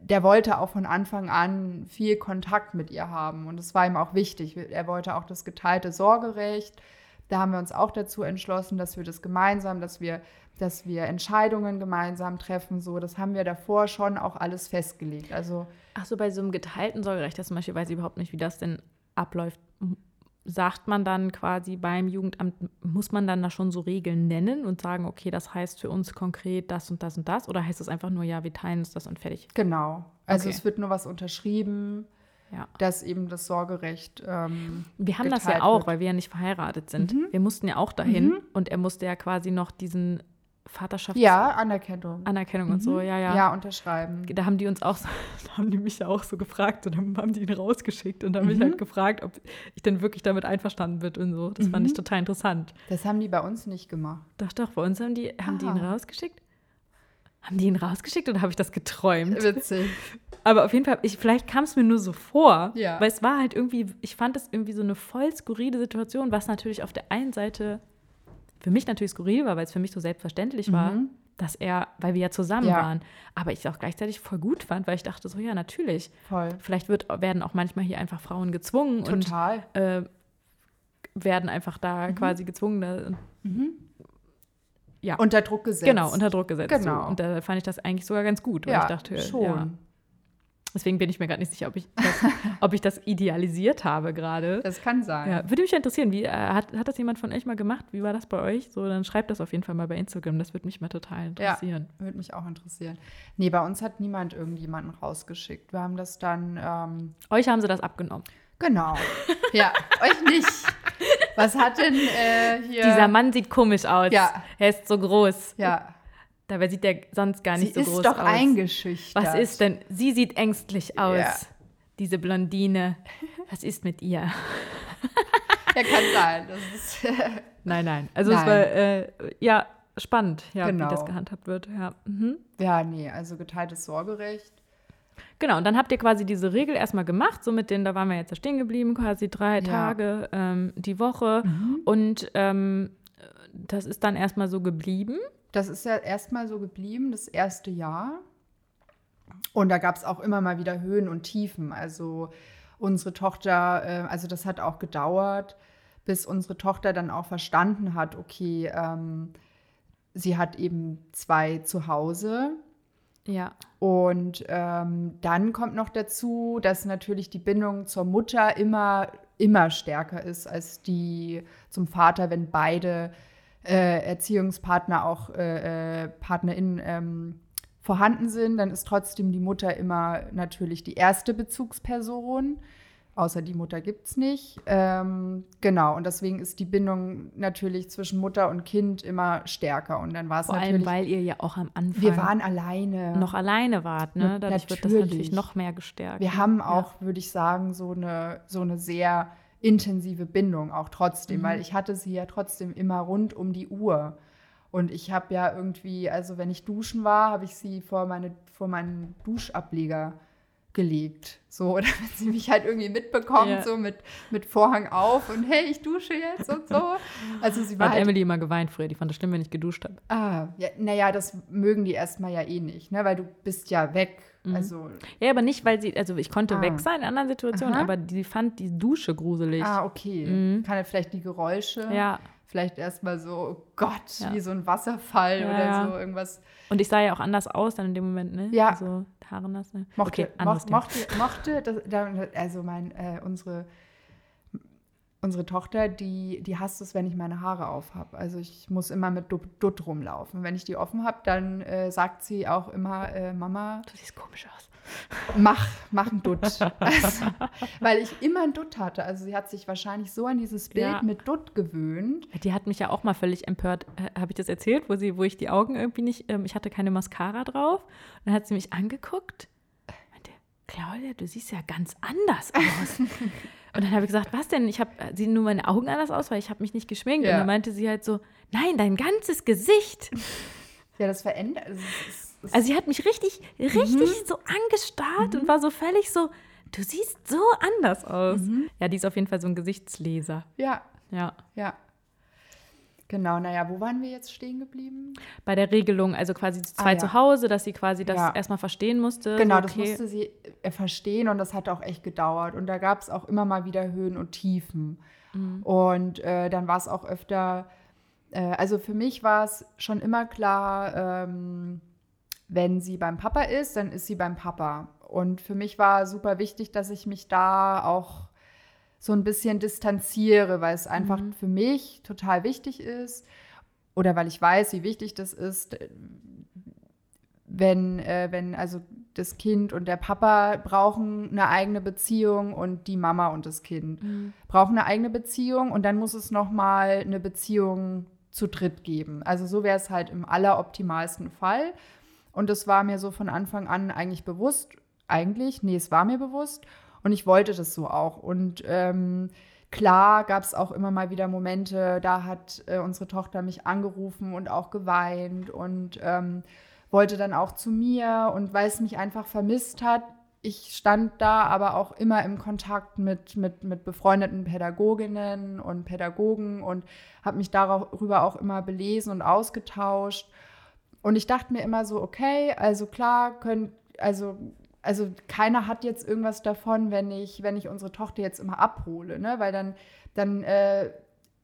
der wollte auch von Anfang an viel Kontakt mit ihr haben. Und das war ihm auch wichtig. Er wollte auch das geteilte Sorgerecht. Da haben wir uns auch dazu entschlossen, dass wir das gemeinsam, dass wir, dass wir Entscheidungen gemeinsam treffen. So, das haben wir davor schon auch alles festgelegt. Also Ach so, bei so einem geteilten Sorgerecht, das zum Beispiel weiß ich überhaupt nicht, wie das denn abläuft. Sagt man dann quasi beim Jugendamt, muss man dann da schon so Regeln nennen und sagen, okay, das heißt für uns konkret das und das und das? Oder heißt es einfach nur, ja, wir teilen uns das und fertig? genau. Also Okay. es wird nur was unterschrieben, Ja. dass eben das Sorgerecht. Ähm, Wir haben das ja auch, wird. weil wir ja nicht verheiratet sind. Mhm. Wir mussten ja auch dahin Mhm. und er musste ja quasi noch diesen Vaterschaftsanerkennung ja, Anerkennung. und so, Mhm. ja, ja. Ja, unterschreiben. Da haben die uns auch, so, da haben die mich ja auch so gefragt und dann haben die ihn rausgeschickt und haben mich Mhm. halt gefragt, ob ich denn wirklich damit einverstanden bin und so. Das fand ich Mhm. total interessant. Das haben die bei uns nicht gemacht. Doch, doch, bei uns haben die, haben die ihn Ah. rausgeschickt. Haben die ihn rausgeschickt oder habe ich das geträumt? Witzig. Aber auf jeden Fall, ich, vielleicht kam es mir nur so vor, Ja. weil es war halt irgendwie, ich fand es irgendwie so eine voll skurrile Situation, was natürlich auf der einen Seite für mich natürlich skurril war, weil es für mich so selbstverständlich war, Mhm. dass er, weil wir ja zusammen Ja. waren, aber ich es auch gleichzeitig voll gut fand, weil ich dachte so, ja, natürlich. Voll. Vielleicht wird, werden auch manchmal hier einfach Frauen gezwungen Total. und äh, werden einfach da Mhm. quasi gezwungen. Da, ja. Unter Druck gesetzt. Genau, unter Druck gesetzt. Genau. So. Und da fand ich das eigentlich sogar ganz gut, weil ja, ich dachte, schon. ja. Deswegen bin ich mir gerade nicht sicher, ob ich das, ob ich das idealisiert habe gerade. Das kann sein. Ja, würde mich interessieren, wie, äh, hat, hat das jemand von euch mal gemacht? Wie war das bei euch? So, dann schreibt das auf jeden Fall mal bei Instagram. Das würde mich mal total interessieren. Würde mich auch interessieren. Nee, bei uns hat niemand irgendjemanden rausgeschickt. Wir haben das dann, ähm, Euch haben sie das abgenommen. genau. ja, euch nicht. Was hat denn äh, hier. Dieser Mann sieht komisch aus. Ja. Er ist so groß. Ja, Dabei sieht er sonst gar sie nicht so ist groß doch aus. eingeschüchtert. Was ist denn? Sie sieht ängstlich aus. Ja. Diese Blondine. Was ist mit ihr? Ja, kann sein. Das ist, Nein, nein. Also es Nein. war äh, ja spannend, ja, Genau. wie das gehandhabt wird. Ja. Mhm. ja, nee, also geteiltes Sorgerecht. Genau, und dann habt ihr quasi diese Regel erstmal gemacht, so mit denen, da waren wir jetzt stehen geblieben, quasi drei Ja. Tage ähm, die Woche. Und ähm, das ist dann erstmal so geblieben. Das ist ja erstmal so geblieben, das erste Jahr. Und da gab es auch immer mal wieder Höhen und Tiefen. Also unsere Tochter, äh, also das hat auch gedauert, bis unsere Tochter dann auch verstanden hat, okay, ähm, sie hat eben zwei zu Hause. Ja. Und ähm, dann kommt noch dazu, dass natürlich die Bindung zur Mutter immer, immer stärker ist als die zum Vater, wenn beide äh, Erziehungspartner auch äh, äh, PartnerInnen ähm, vorhanden sind, dann ist trotzdem die Mutter immer natürlich die erste Bezugsperson. Außer die Mutter gibt es nicht. Ähm, genau, und deswegen ist die Bindung natürlich zwischen Mutter und Kind immer stärker. Und dann war es Vor allem, natürlich. weil ihr ja auch am Anfang wir waren alleine. noch alleine wart. Ne? Dadurch wird das natürlich natürlich. noch mehr gestärkt. Wir haben Ja. auch, würde ich sagen, so eine, so eine sehr intensive Bindung auch trotzdem, Mhm. weil ich hatte sie ja trotzdem immer rund um die Uhr. Und ich habe ja irgendwie, also wenn ich duschen war, habe ich sie vor, meine, vor meinen Duschableger gelegt. So, oder wenn sie mich halt irgendwie mitbekommt, Ja. so mit, mit Vorhang auf und hey, ich dusche jetzt und so. Also sie war Hat halt Emily immer geweint früher, die fand das schlimm, wenn ich geduscht habe. Ah, ja, naja, das mögen die erstmal ja eh nicht, ne? weil du bist ja weg. Mhm. Also, Ja, aber nicht, weil sie, also ich konnte Ah. weg sein in anderen Situationen, Aha. aber die fand die Dusche gruselig. ah, okay. Mhm. Kann er vielleicht die Geräusche, Ja, vielleicht erstmal so, oh Gott, Ja. wie so ein Wasserfall Ja, oder ja. so irgendwas. und ich sah ja auch anders aus dann in dem Moment, ne? Ja. So Haare nass, ne? Mochte, okay, anderes moch, Thema. mochte, mochte das, da- also mein, äh, unsere, unsere Tochter, die, die hasst es, wenn ich meine Haare auf habe. Also ich muss immer mit Dutt, Dutt rumlaufen. Wenn ich die offen habe, dann äh, sagt sie auch immer, äh, Mama, Du siehst komisch aus. mach, mach einen Dutt. Also, weil ich immer einen Dutt hatte. Also sie hat sich wahrscheinlich so an dieses Bild Ja. mit Dutt gewöhnt. Die hat mich ja auch mal völlig empört. Äh, Habe ich das erzählt, wo sie, wo ich die Augen irgendwie nicht, ähm, ich hatte keine Mascara drauf. Und dann hat sie mich angeguckt. Meinte, Claudia, du siehst ja ganz anders aus. Und dann habe ich gesagt, was denn? Ich habe, sehen nur meine Augen anders aus, weil ich habe mich nicht geschminkt. Ja. Und dann meinte sie halt so, nein, dein ganzes Gesicht. Ja, das verändert. es ist- es- Also sie hat mich richtig, richtig so angestarrt und war so völlig so, du siehst so anders aus. Ja, die ist auf jeden Fall so ein Gesichtsleser. ja, Ja. ja. Genau, naja, wo waren wir jetzt stehen geblieben? Bei der Regelung, also quasi zu Ah, zweit ja. zu Hause, dass sie quasi das Ja. erstmal verstehen musste. Genau, so, das okay. musste sie äh, verstehen und das hat auch echt gedauert. Und da gab es auch immer mal wieder Höhen und Tiefen. Mhm. Und äh, dann war es auch öfter, äh, also für mich war es schon immer klar, ähm, wenn sie beim Papa ist, dann ist sie beim Papa. Und für mich war super wichtig, dass ich mich da auch so ein bisschen distanziere, weil es einfach Mhm. für mich total wichtig ist oder weil ich weiß, wie wichtig das ist, wenn, äh, wenn also das Kind und der Papa brauchen eine eigene Beziehung und die Mama und das Kind Mhm. brauchen eine eigene Beziehung und dann muss es noch mal eine Beziehung zu dritt geben. Also so wäre es halt im alleroptimalsten Fall. Und das war mir so von Anfang an eigentlich bewusst. Eigentlich, nee, es war mir bewusst und ich wollte das so auch. Und ähm, klar gab es auch immer mal wieder Momente, da hat äh, unsere Tochter mich angerufen und auch geweint und ähm, wollte dann auch zu mir und weil es mich einfach vermisst hat. Ich stand da aber auch immer im Kontakt mit, mit, mit befreundeten Pädagoginnen und Pädagogen und habe mich darüber auch immer belesen und ausgetauscht. Und ich dachte mir immer so, okay, also klar, können, also, also keiner hat jetzt irgendwas davon, wenn ich, wenn ich unsere Tochter jetzt immer abhole, ne? Weil dann, dann äh,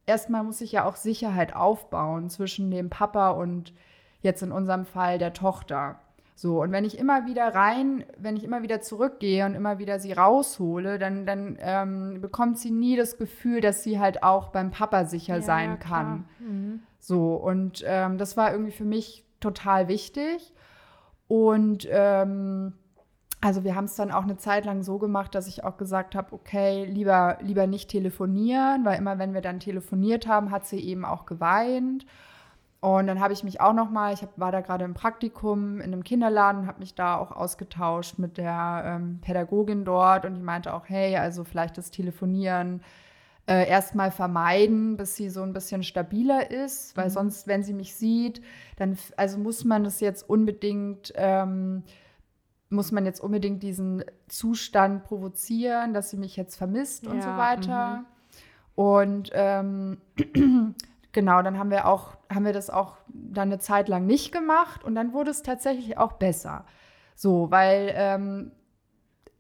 erstmal muss ich ja auch Sicherheit aufbauen zwischen dem Papa und jetzt in unserem Fall der Tochter. So, und wenn ich immer wieder rein, wenn ich immer wieder zurückgehe und immer wieder sie raushole, dann, dann ähm, bekommt sie nie das Gefühl, dass sie halt auch beim Papa sicher sein kann. Mhm. So, und ähm, das war irgendwie für mich total wichtig. Und ähm, also wir haben es dann auch eine Zeit lang so gemacht, dass ich auch gesagt habe, okay, lieber, lieber nicht telefonieren, weil immer wenn wir dann telefoniert haben, hat sie eben auch geweint. Und dann habe ich mich auch noch mal, ich hab, war da gerade im Praktikum in einem Kinderladen, habe mich da auch ausgetauscht mit der ähm, Pädagogin dort und die meinte auch, hey, also vielleicht das Telefonieren äh, erstmal vermeiden, bis sie so ein bisschen stabiler ist, weil sonst, wenn sie mich sieht, dann also muss man das jetzt unbedingt, ähm, muss man jetzt unbedingt diesen Zustand provozieren, dass sie mich jetzt vermisst und so Ja, weiter. Und ähm, genau, dann haben wir auch, haben wir das auch dann eine Zeit lang nicht gemacht und dann wurde es tatsächlich auch besser. So, weil ähm,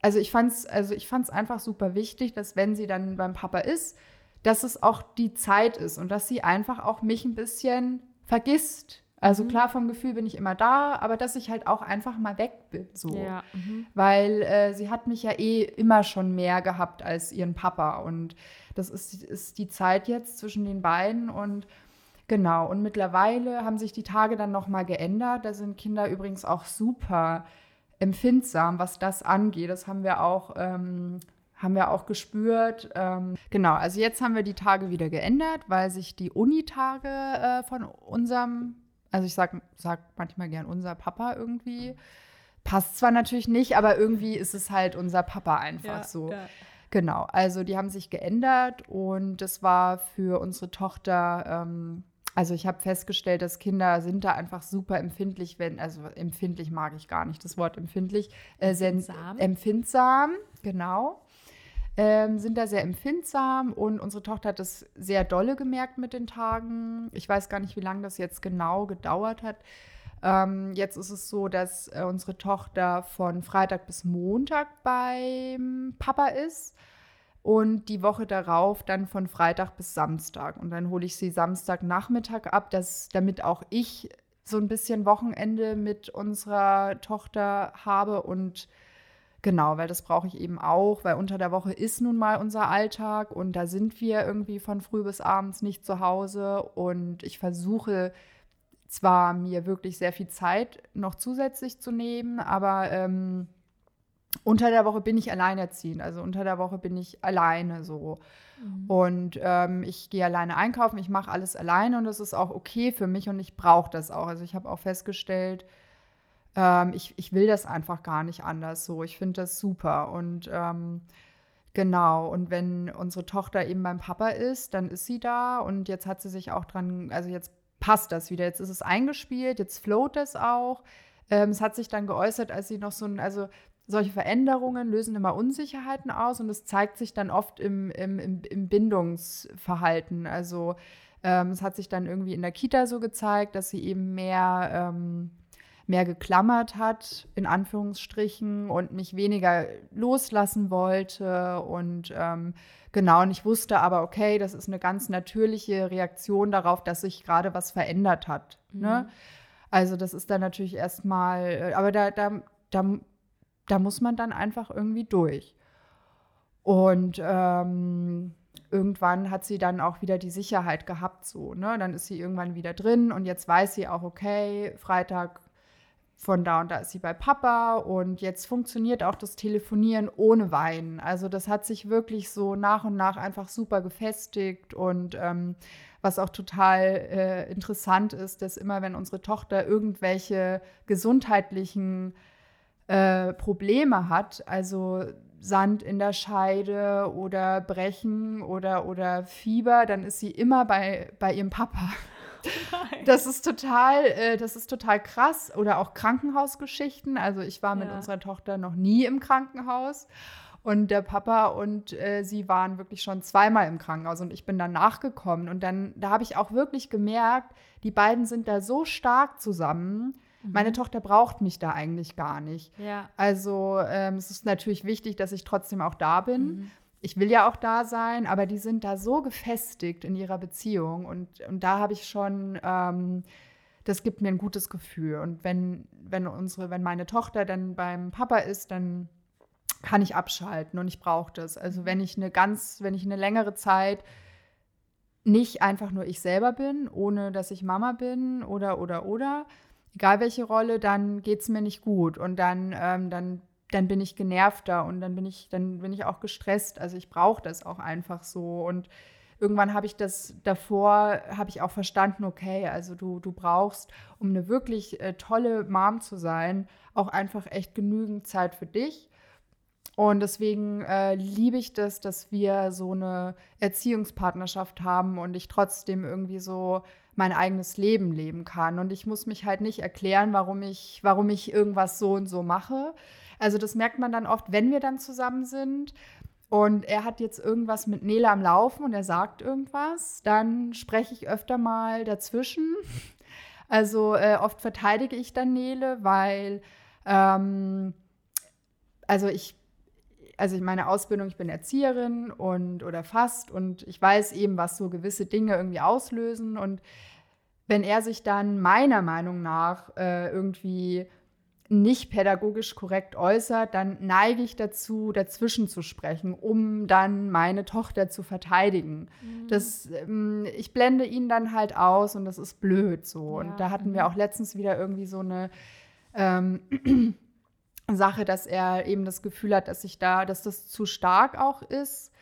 also ich fand es also ich fand's einfach super wichtig, dass wenn sie dann beim Papa ist, dass es auch die Zeit ist und dass sie einfach auch mich ein bisschen vergisst. Also Mhm. klar, vom Gefühl bin ich immer da, aber dass ich halt auch einfach mal weg bin. So. Ja. Mhm. Weil äh, sie hat mich ja eh immer schon mehr gehabt als ihren Papa. Und das ist, ist die Zeit jetzt zwischen den beiden. Und genau, und mittlerweile haben sich die Tage dann nochmal geändert. Da sind Kinder übrigens auch super empfindsam, was das angeht. Das haben wir auch, ähm, haben wir auch gespürt. Ähm, genau, also jetzt haben wir die Tage wieder geändert, weil sich die Unitage äh, von unserem, also ich sag, sag manchmal gern unser Papa irgendwie, passt zwar natürlich nicht, aber irgendwie ist es halt unser Papa einfach so. Genau, also die haben sich geändert und das war für unsere Tochter, ähm, also ich habe festgestellt, dass Kinder sind da einfach super empfindlich, wenn, also empfindlich mag ich gar nicht, das Wort empfindlich, äh, Empfindsam? empfindsam, genau. Ähm, sind da sehr empfindsam und unsere Tochter hat das sehr dolle gemerkt mit den Tagen. Ich weiß gar nicht, wie lange das jetzt genau gedauert hat. Ähm, jetzt ist es so, dass äh, unsere Tochter von Freitag bis Montag beim Papa ist und die Woche darauf dann von Freitag bis Samstag. Und dann hole ich sie Samstagnachmittag ab, dass, damit auch ich so ein bisschen Wochenende mit unserer Tochter habe und Genau, weil das brauche ich eben auch, weil unter der Woche ist nun mal unser Alltag und da sind wir irgendwie von früh bis abends nicht zu Hause und ich versuche zwar mir wirklich sehr viel Zeit noch zusätzlich zu nehmen, aber ähm, unter der Woche bin ich alleinerziehend, also unter der Woche bin ich alleine so. Und ähm, ich gehe alleine einkaufen, ich mache alles alleine und das ist auch okay für mich und ich brauche das auch. Also ich habe auch festgestellt, ähm, ich, ich will das einfach gar nicht anders so. Ich finde das super. Und ähm, Genau, und wenn unsere Tochter eben beim Papa ist, dann ist sie da und jetzt hat sie sich auch dran, also jetzt passt das wieder, jetzt ist es eingespielt, jetzt float es auch. Ähm, es hat sich dann geäußert, als sie noch so ein, also solche Veränderungen lösen immer Unsicherheiten aus und es zeigt sich dann oft im, im, im, im Bindungsverhalten. Also ähm, es hat sich dann irgendwie in der Kita so gezeigt, dass sie eben mehr, ähm, mehr geklammert hat, in Anführungsstrichen, und mich weniger loslassen wollte. Und ähm, genau, und ich wusste aber, okay, das ist eine ganz natürliche Reaktion darauf, dass sich gerade was verändert hat. Mhm. Ne? Also das ist dann natürlich erstmal, äh, aber da, da, da, da muss man dann einfach irgendwie durch. Und ähm, irgendwann hat sie dann auch wieder die Sicherheit gehabt, so, ne? Dann ist sie irgendwann wieder drin und jetzt weiß sie auch, okay, Freitag von da und da ist sie bei Papa und jetzt funktioniert auch das Telefonieren ohne Weinen. Also das hat sich wirklich so nach und nach einfach super gefestigt und ähm, was auch total äh, interessant ist, dass immer wenn unsere Tochter irgendwelche gesundheitlichen äh, Probleme hat, also Sand in der Scheide oder Brechen oder, oder Fieber, dann ist sie immer bei, bei ihrem Papa. Nein. Das ist total, äh, das ist total krass. Oder auch Krankenhausgeschichten. Also ich war mit ja. unserer Tochter noch nie im Krankenhaus. Und der Papa und äh, sie waren wirklich schon zweimal im Krankenhaus und ich bin dann nachgekommen. Und dann, da habe ich auch wirklich gemerkt, die beiden sind da so stark zusammen. Mhm. Meine Tochter braucht mich da eigentlich gar nicht. Ja. Also ähm, es ist natürlich wichtig, dass ich trotzdem auch da bin. Mhm ich will ja auch da sein, aber die sind da so gefestigt in ihrer Beziehung und, und da habe ich schon, ähm, das gibt mir ein gutes Gefühl. Und wenn, wenn unsere, wenn meine Tochter dann beim Papa ist, dann kann ich abschalten und ich brauche das. Also wenn ich eine ganz, wenn ich eine längere Zeit nicht einfach nur ich selber bin, ohne dass ich Mama bin oder oder oder, egal welche Rolle, dann geht es mir nicht gut und dann, ähm, dann dann bin ich genervter und dann bin ich, dann bin ich auch gestresst. Also ich brauche das auch einfach so. Und irgendwann habe ich das davor, habe ich auch verstanden, okay, also du, du brauchst, um eine wirklich äh, tolle Mom zu sein, auch einfach echt genügend Zeit für dich. Und deswegen äh, liebe ich das, dass wir so eine Erziehungspartnerschaft haben und ich trotzdem irgendwie so mein eigenes Leben leben kann. Und ich muss mich halt nicht erklären, warum ich, warum ich irgendwas so und so mache, also das merkt man dann oft, wenn wir dann zusammen sind. Und er hat jetzt irgendwas mit Nele am Laufen und er sagt irgendwas, dann spreche ich öfter mal dazwischen. Also äh, oft verteidige ich dann Nele, weil ähm, also ich also meine Ausbildung, ich bin Erzieherin und oder fast und ich weiß eben, was so gewisse Dinge irgendwie auslösen. Und wenn er sich dann meiner Meinung nach äh, irgendwie nicht pädagogisch korrekt äußert, dann neige ich dazu, dazwischen zu sprechen, um dann meine Tochter zu verteidigen. Mhm. Das, ähm, ich blende ihn dann halt aus und das ist blöd so. Ja. Und da hatten wir mhm. auch letztens wieder irgendwie so eine ähm, Sache, dass er eben das Gefühl hat, dass ich da, dass das zu stark auch ist.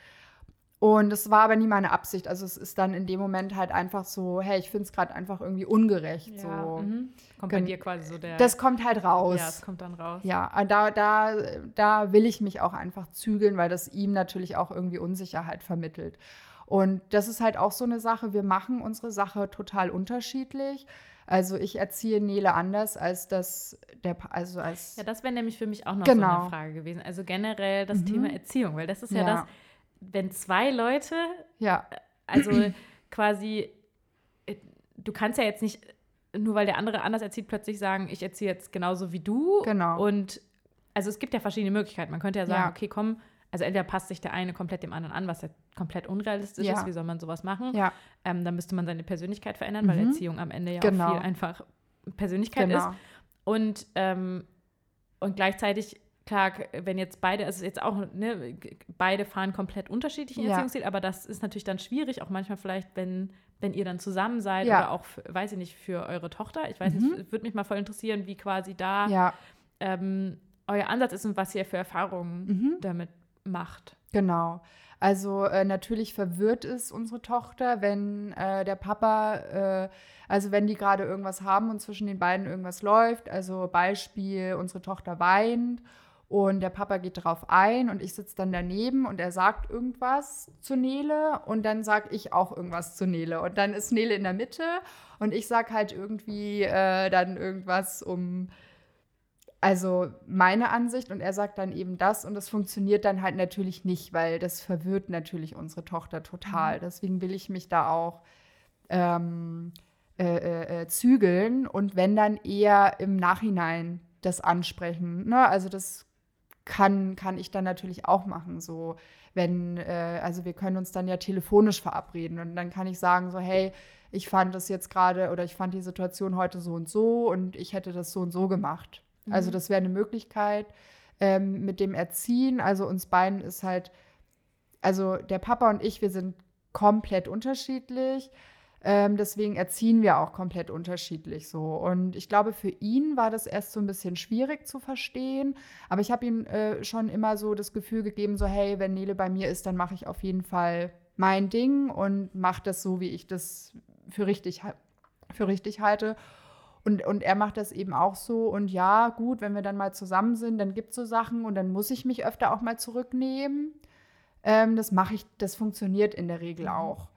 Und es war aber nie meine Absicht. Also es ist dann in dem Moment halt einfach so, hey, ich finde es gerade einfach irgendwie ungerecht. Ja, so. Mhm. Kommt bei dir quasi so der. Das kommt halt raus. Ja, es kommt dann raus. Ja, da, da, da will ich mich auch einfach zügeln, weil das ihm natürlich auch irgendwie Unsicherheit vermittelt. Und das ist halt auch so eine Sache. Wir machen unsere Sache total unterschiedlich. Also ich erziehe Nele anders als das der also als Ja, das wäre nämlich für mich auch noch genau. so eine Frage gewesen. Also generell das mhm. Thema Erziehung, weil das ist ja, ja das wenn zwei Leute, ja. also quasi, du kannst ja jetzt nicht, nur weil der andere anders erzieht, plötzlich sagen, ich erziehe jetzt genauso wie du. Genau. Und also es gibt ja verschiedene Möglichkeiten. Man könnte ja sagen, ja. okay, komm, also entweder passt sich der eine komplett dem anderen an, was ja komplett unrealistisch ja. ist, wie soll man sowas machen? Ja. Ähm, dann müsste man seine Persönlichkeit verändern, mhm. weil Erziehung am Ende ja genau. auch viel einfach Persönlichkeit genau. ist. Und, ähm, und gleichzeitig klar, wenn jetzt beide, also jetzt auch, ne, beide fahren komplett unterschiedlichen Erziehungsstil, ja. aber das ist natürlich dann schwierig, auch manchmal vielleicht, wenn, wenn ihr dann zusammen seid ja. oder auch, weiß ich nicht, für eure Tochter. Ich weiß mhm. nicht, würde mich mal voll interessieren, wie quasi da ja. ähm, euer Ansatz ist und was ihr für Erfahrungen mhm. damit macht. Genau. Also äh, natürlich verwirrt es unsere Tochter, wenn äh, der Papa, äh, also wenn die gerade irgendwas haben und zwischen den beiden irgendwas läuft. Also Beispiel, unsere Tochter weint Und der Papa geht darauf ein und ich sitze dann daneben und er sagt irgendwas zu Nele und dann sage ich auch irgendwas zu Nele. Und dann ist Nele in der Mitte und ich sage halt irgendwie äh, dann irgendwas um, also meine Ansicht und er sagt dann eben das und das funktioniert dann halt natürlich nicht, weil das verwirrt natürlich unsere Tochter total. Mhm. Deswegen will ich mich da auch ähm, äh, äh, äh, zügeln und wenn dann eher im Nachhinein das ansprechen. Ne? Also das kann, kann ich dann natürlich auch machen. So, wenn, äh, also wir können uns dann ja telefonisch verabreden und dann kann ich sagen, so, hey, ich fand das jetzt gerade oder ich fand die Situation heute so und so und ich hätte das so und so gemacht. Also mhm. Also das wäre eine Möglichkeit ähm, mit dem Erziehen. Also uns beiden ist halt, also der Papa und ich, wir sind komplett unterschiedlich. Ähm, deswegen erziehen wir auch komplett unterschiedlich so. Und ich glaube, für ihn war das erst so ein bisschen schwierig zu verstehen. Aber ich habe ihm äh, schon immer so das Gefühl gegeben, so hey, wenn Nele bei mir ist, dann mache ich auf jeden Fall mein Ding und mache das so, wie ich das für richtig, für richtig halte. Und, und er macht das eben auch so. Und ja, gut, wenn wir dann mal zusammen sind, dann gibt es so Sachen und dann muss ich mich öfter auch mal zurücknehmen. Ähm, das mache ich, das funktioniert in der Regel mhm. auch.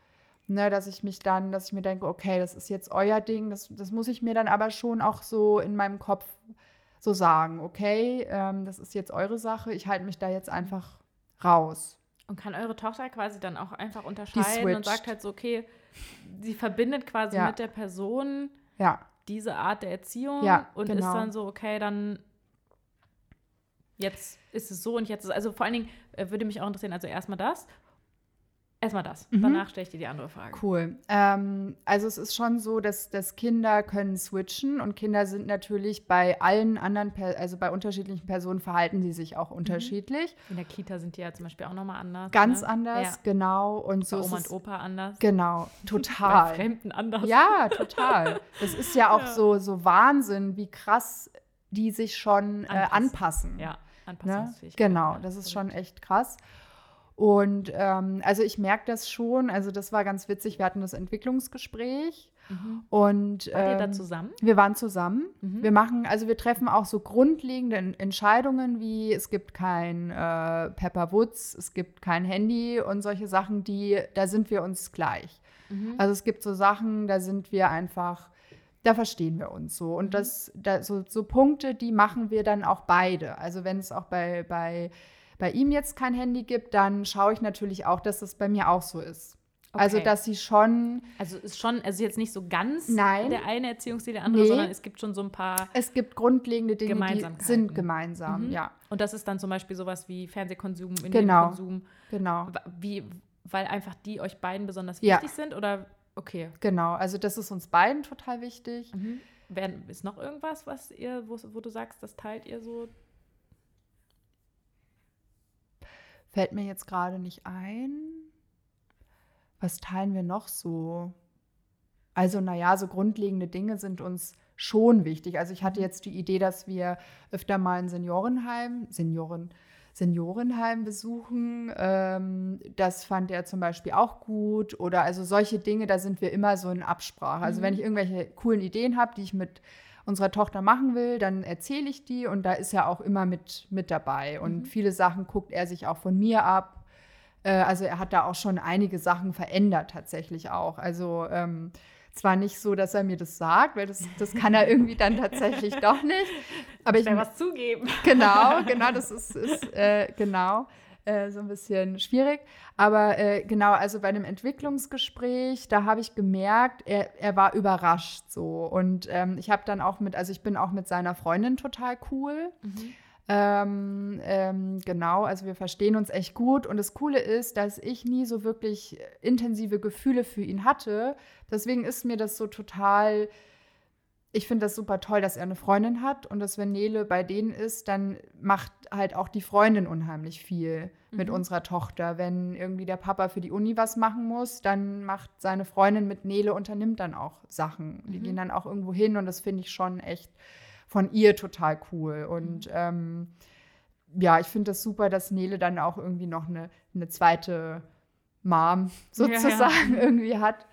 Ne, dass ich mich dann, dass ich mir denke, okay, das ist jetzt euer Ding, das, das muss ich mir dann aber schon auch so in meinem Kopf so sagen, okay, ähm, das ist jetzt eure Sache, ich halte mich da jetzt einfach raus. Und kann eure Tochter quasi dann auch einfach unterscheiden und sagt halt so, okay, sie verbindet quasi ja. mit der Person ja. diese Art der Erziehung ja, und genau. ist dann so, okay, dann jetzt ist es so und jetzt ist, also vor allen Dingen äh, würde mich auch interessieren, also erstmal das Erstmal das. Mhm. Danach stelle ich dir die andere Frage. Cool. Ähm, also es ist schon so, dass, dass Kinder können switchen und Kinder sind natürlich bei allen anderen, also bei unterschiedlichen Personen verhalten sie sich auch mhm. unterschiedlich. In der Kita sind die ja zum Beispiel auch nochmal anders. Ganz ne? anders, ja. genau. Und so bei Oma und Opa anders. Genau, total. bei Fremden anders. Ja, total. Das ist ja auch ja. So, so Wahnsinn, wie krass die sich schon äh, anpassen. Ja, anpassungsfähig. Ne? Genau, das ist schon echt krass. Und ähm, also ich merke das schon. Also das war ganz witzig. Wir hatten das Entwicklungsgespräch. Mhm. Und ähm, ihr da ähm, zusammen? Wir waren zusammen. Mhm. Wir machen, also wir treffen auch so grundlegende Entscheidungen wie es gibt kein äh, Pepper Woods, es gibt kein Handy und solche Sachen, die, da sind wir uns gleich. Mhm. Also es gibt so Sachen, da sind wir einfach, da verstehen wir uns so. Und mhm. das, da, so, so Punkte, die machen wir dann auch beide. Also wenn es auch bei, bei bei ihm jetzt kein Handy gibt, dann schaue ich natürlich auch, dass das bei mir auch so ist. Also, okay. Also, dass sie schon. Also, ist schon, also jetzt nicht so ganz Nein. der eine Erziehungsstil der andere, nee. sondern es gibt schon so ein paar. Es gibt grundlegende Dinge, die sind gemeinsam, mhm. ja. Und das ist dann zum Beispiel sowas wie Fernsehkonsum, genau. Konsum. Genau. Wie, weil einfach die euch beiden besonders wichtig ja. sind oder okay. Genau, also das ist uns beiden total wichtig. Mhm. ist noch irgendwas, was ihr, wo, wo du sagst, das teilt ihr so Fällt mir jetzt gerade nicht ein. Was teilen wir noch so? Also, naja, so grundlegende Dinge sind uns schon wichtig. Also, ich hatte mhm. jetzt die Idee, dass wir öfter mal ein Seniorenheim, Senioren, Seniorenheim besuchen. Ähm, das fand er zum Beispiel auch gut. Oder also solche Dinge, da sind wir immer so in Absprache. Also, mhm. wenn ich irgendwelche coolen Ideen habe, die ich mit unserer Tochter machen will, dann erzähle ich die und da ist er auch immer mit, mit dabei. Und mhm. viele Sachen guckt er sich auch von mir ab. Äh, also er hat da auch schon einige Sachen verändert tatsächlich auch. Also ähm, zwar nicht so, dass er mir das sagt, weil das, das kann er irgendwie dann tatsächlich doch nicht. Aber ich will was zugeben. Genau, genau, das ist, ist äh, genau. Äh, so ein bisschen schwierig. Aber äh, genau, also bei einem Entwicklungsgespräch, da habe ich gemerkt, er, er war überrascht so. Und ähm, ich habe dann auch mit, also ich bin auch mit seiner Freundin total cool. Mhm. Ähm, ähm, genau, also wir verstehen uns echt gut. Und das Coole ist, dass ich nie so wirklich intensive Gefühle für ihn hatte. Deswegen ist mir das so total ich finde das super toll, dass er eine Freundin hat und dass wenn Nele bei denen ist, dann macht halt auch die Freundin unheimlich viel mhm. mit unserer Tochter. Wenn irgendwie der Papa für die Uni was machen muss, dann macht seine Freundin mit Nele, unternimmt dann auch Sachen. Die mhm. gehen dann auch irgendwo hin und das finde ich schon echt von ihr total cool. Und mhm. ähm, ja, ich finde das super, dass Nele dann auch irgendwie noch eine, eine zweite Mom sozusagen ja, ja. irgendwie hat.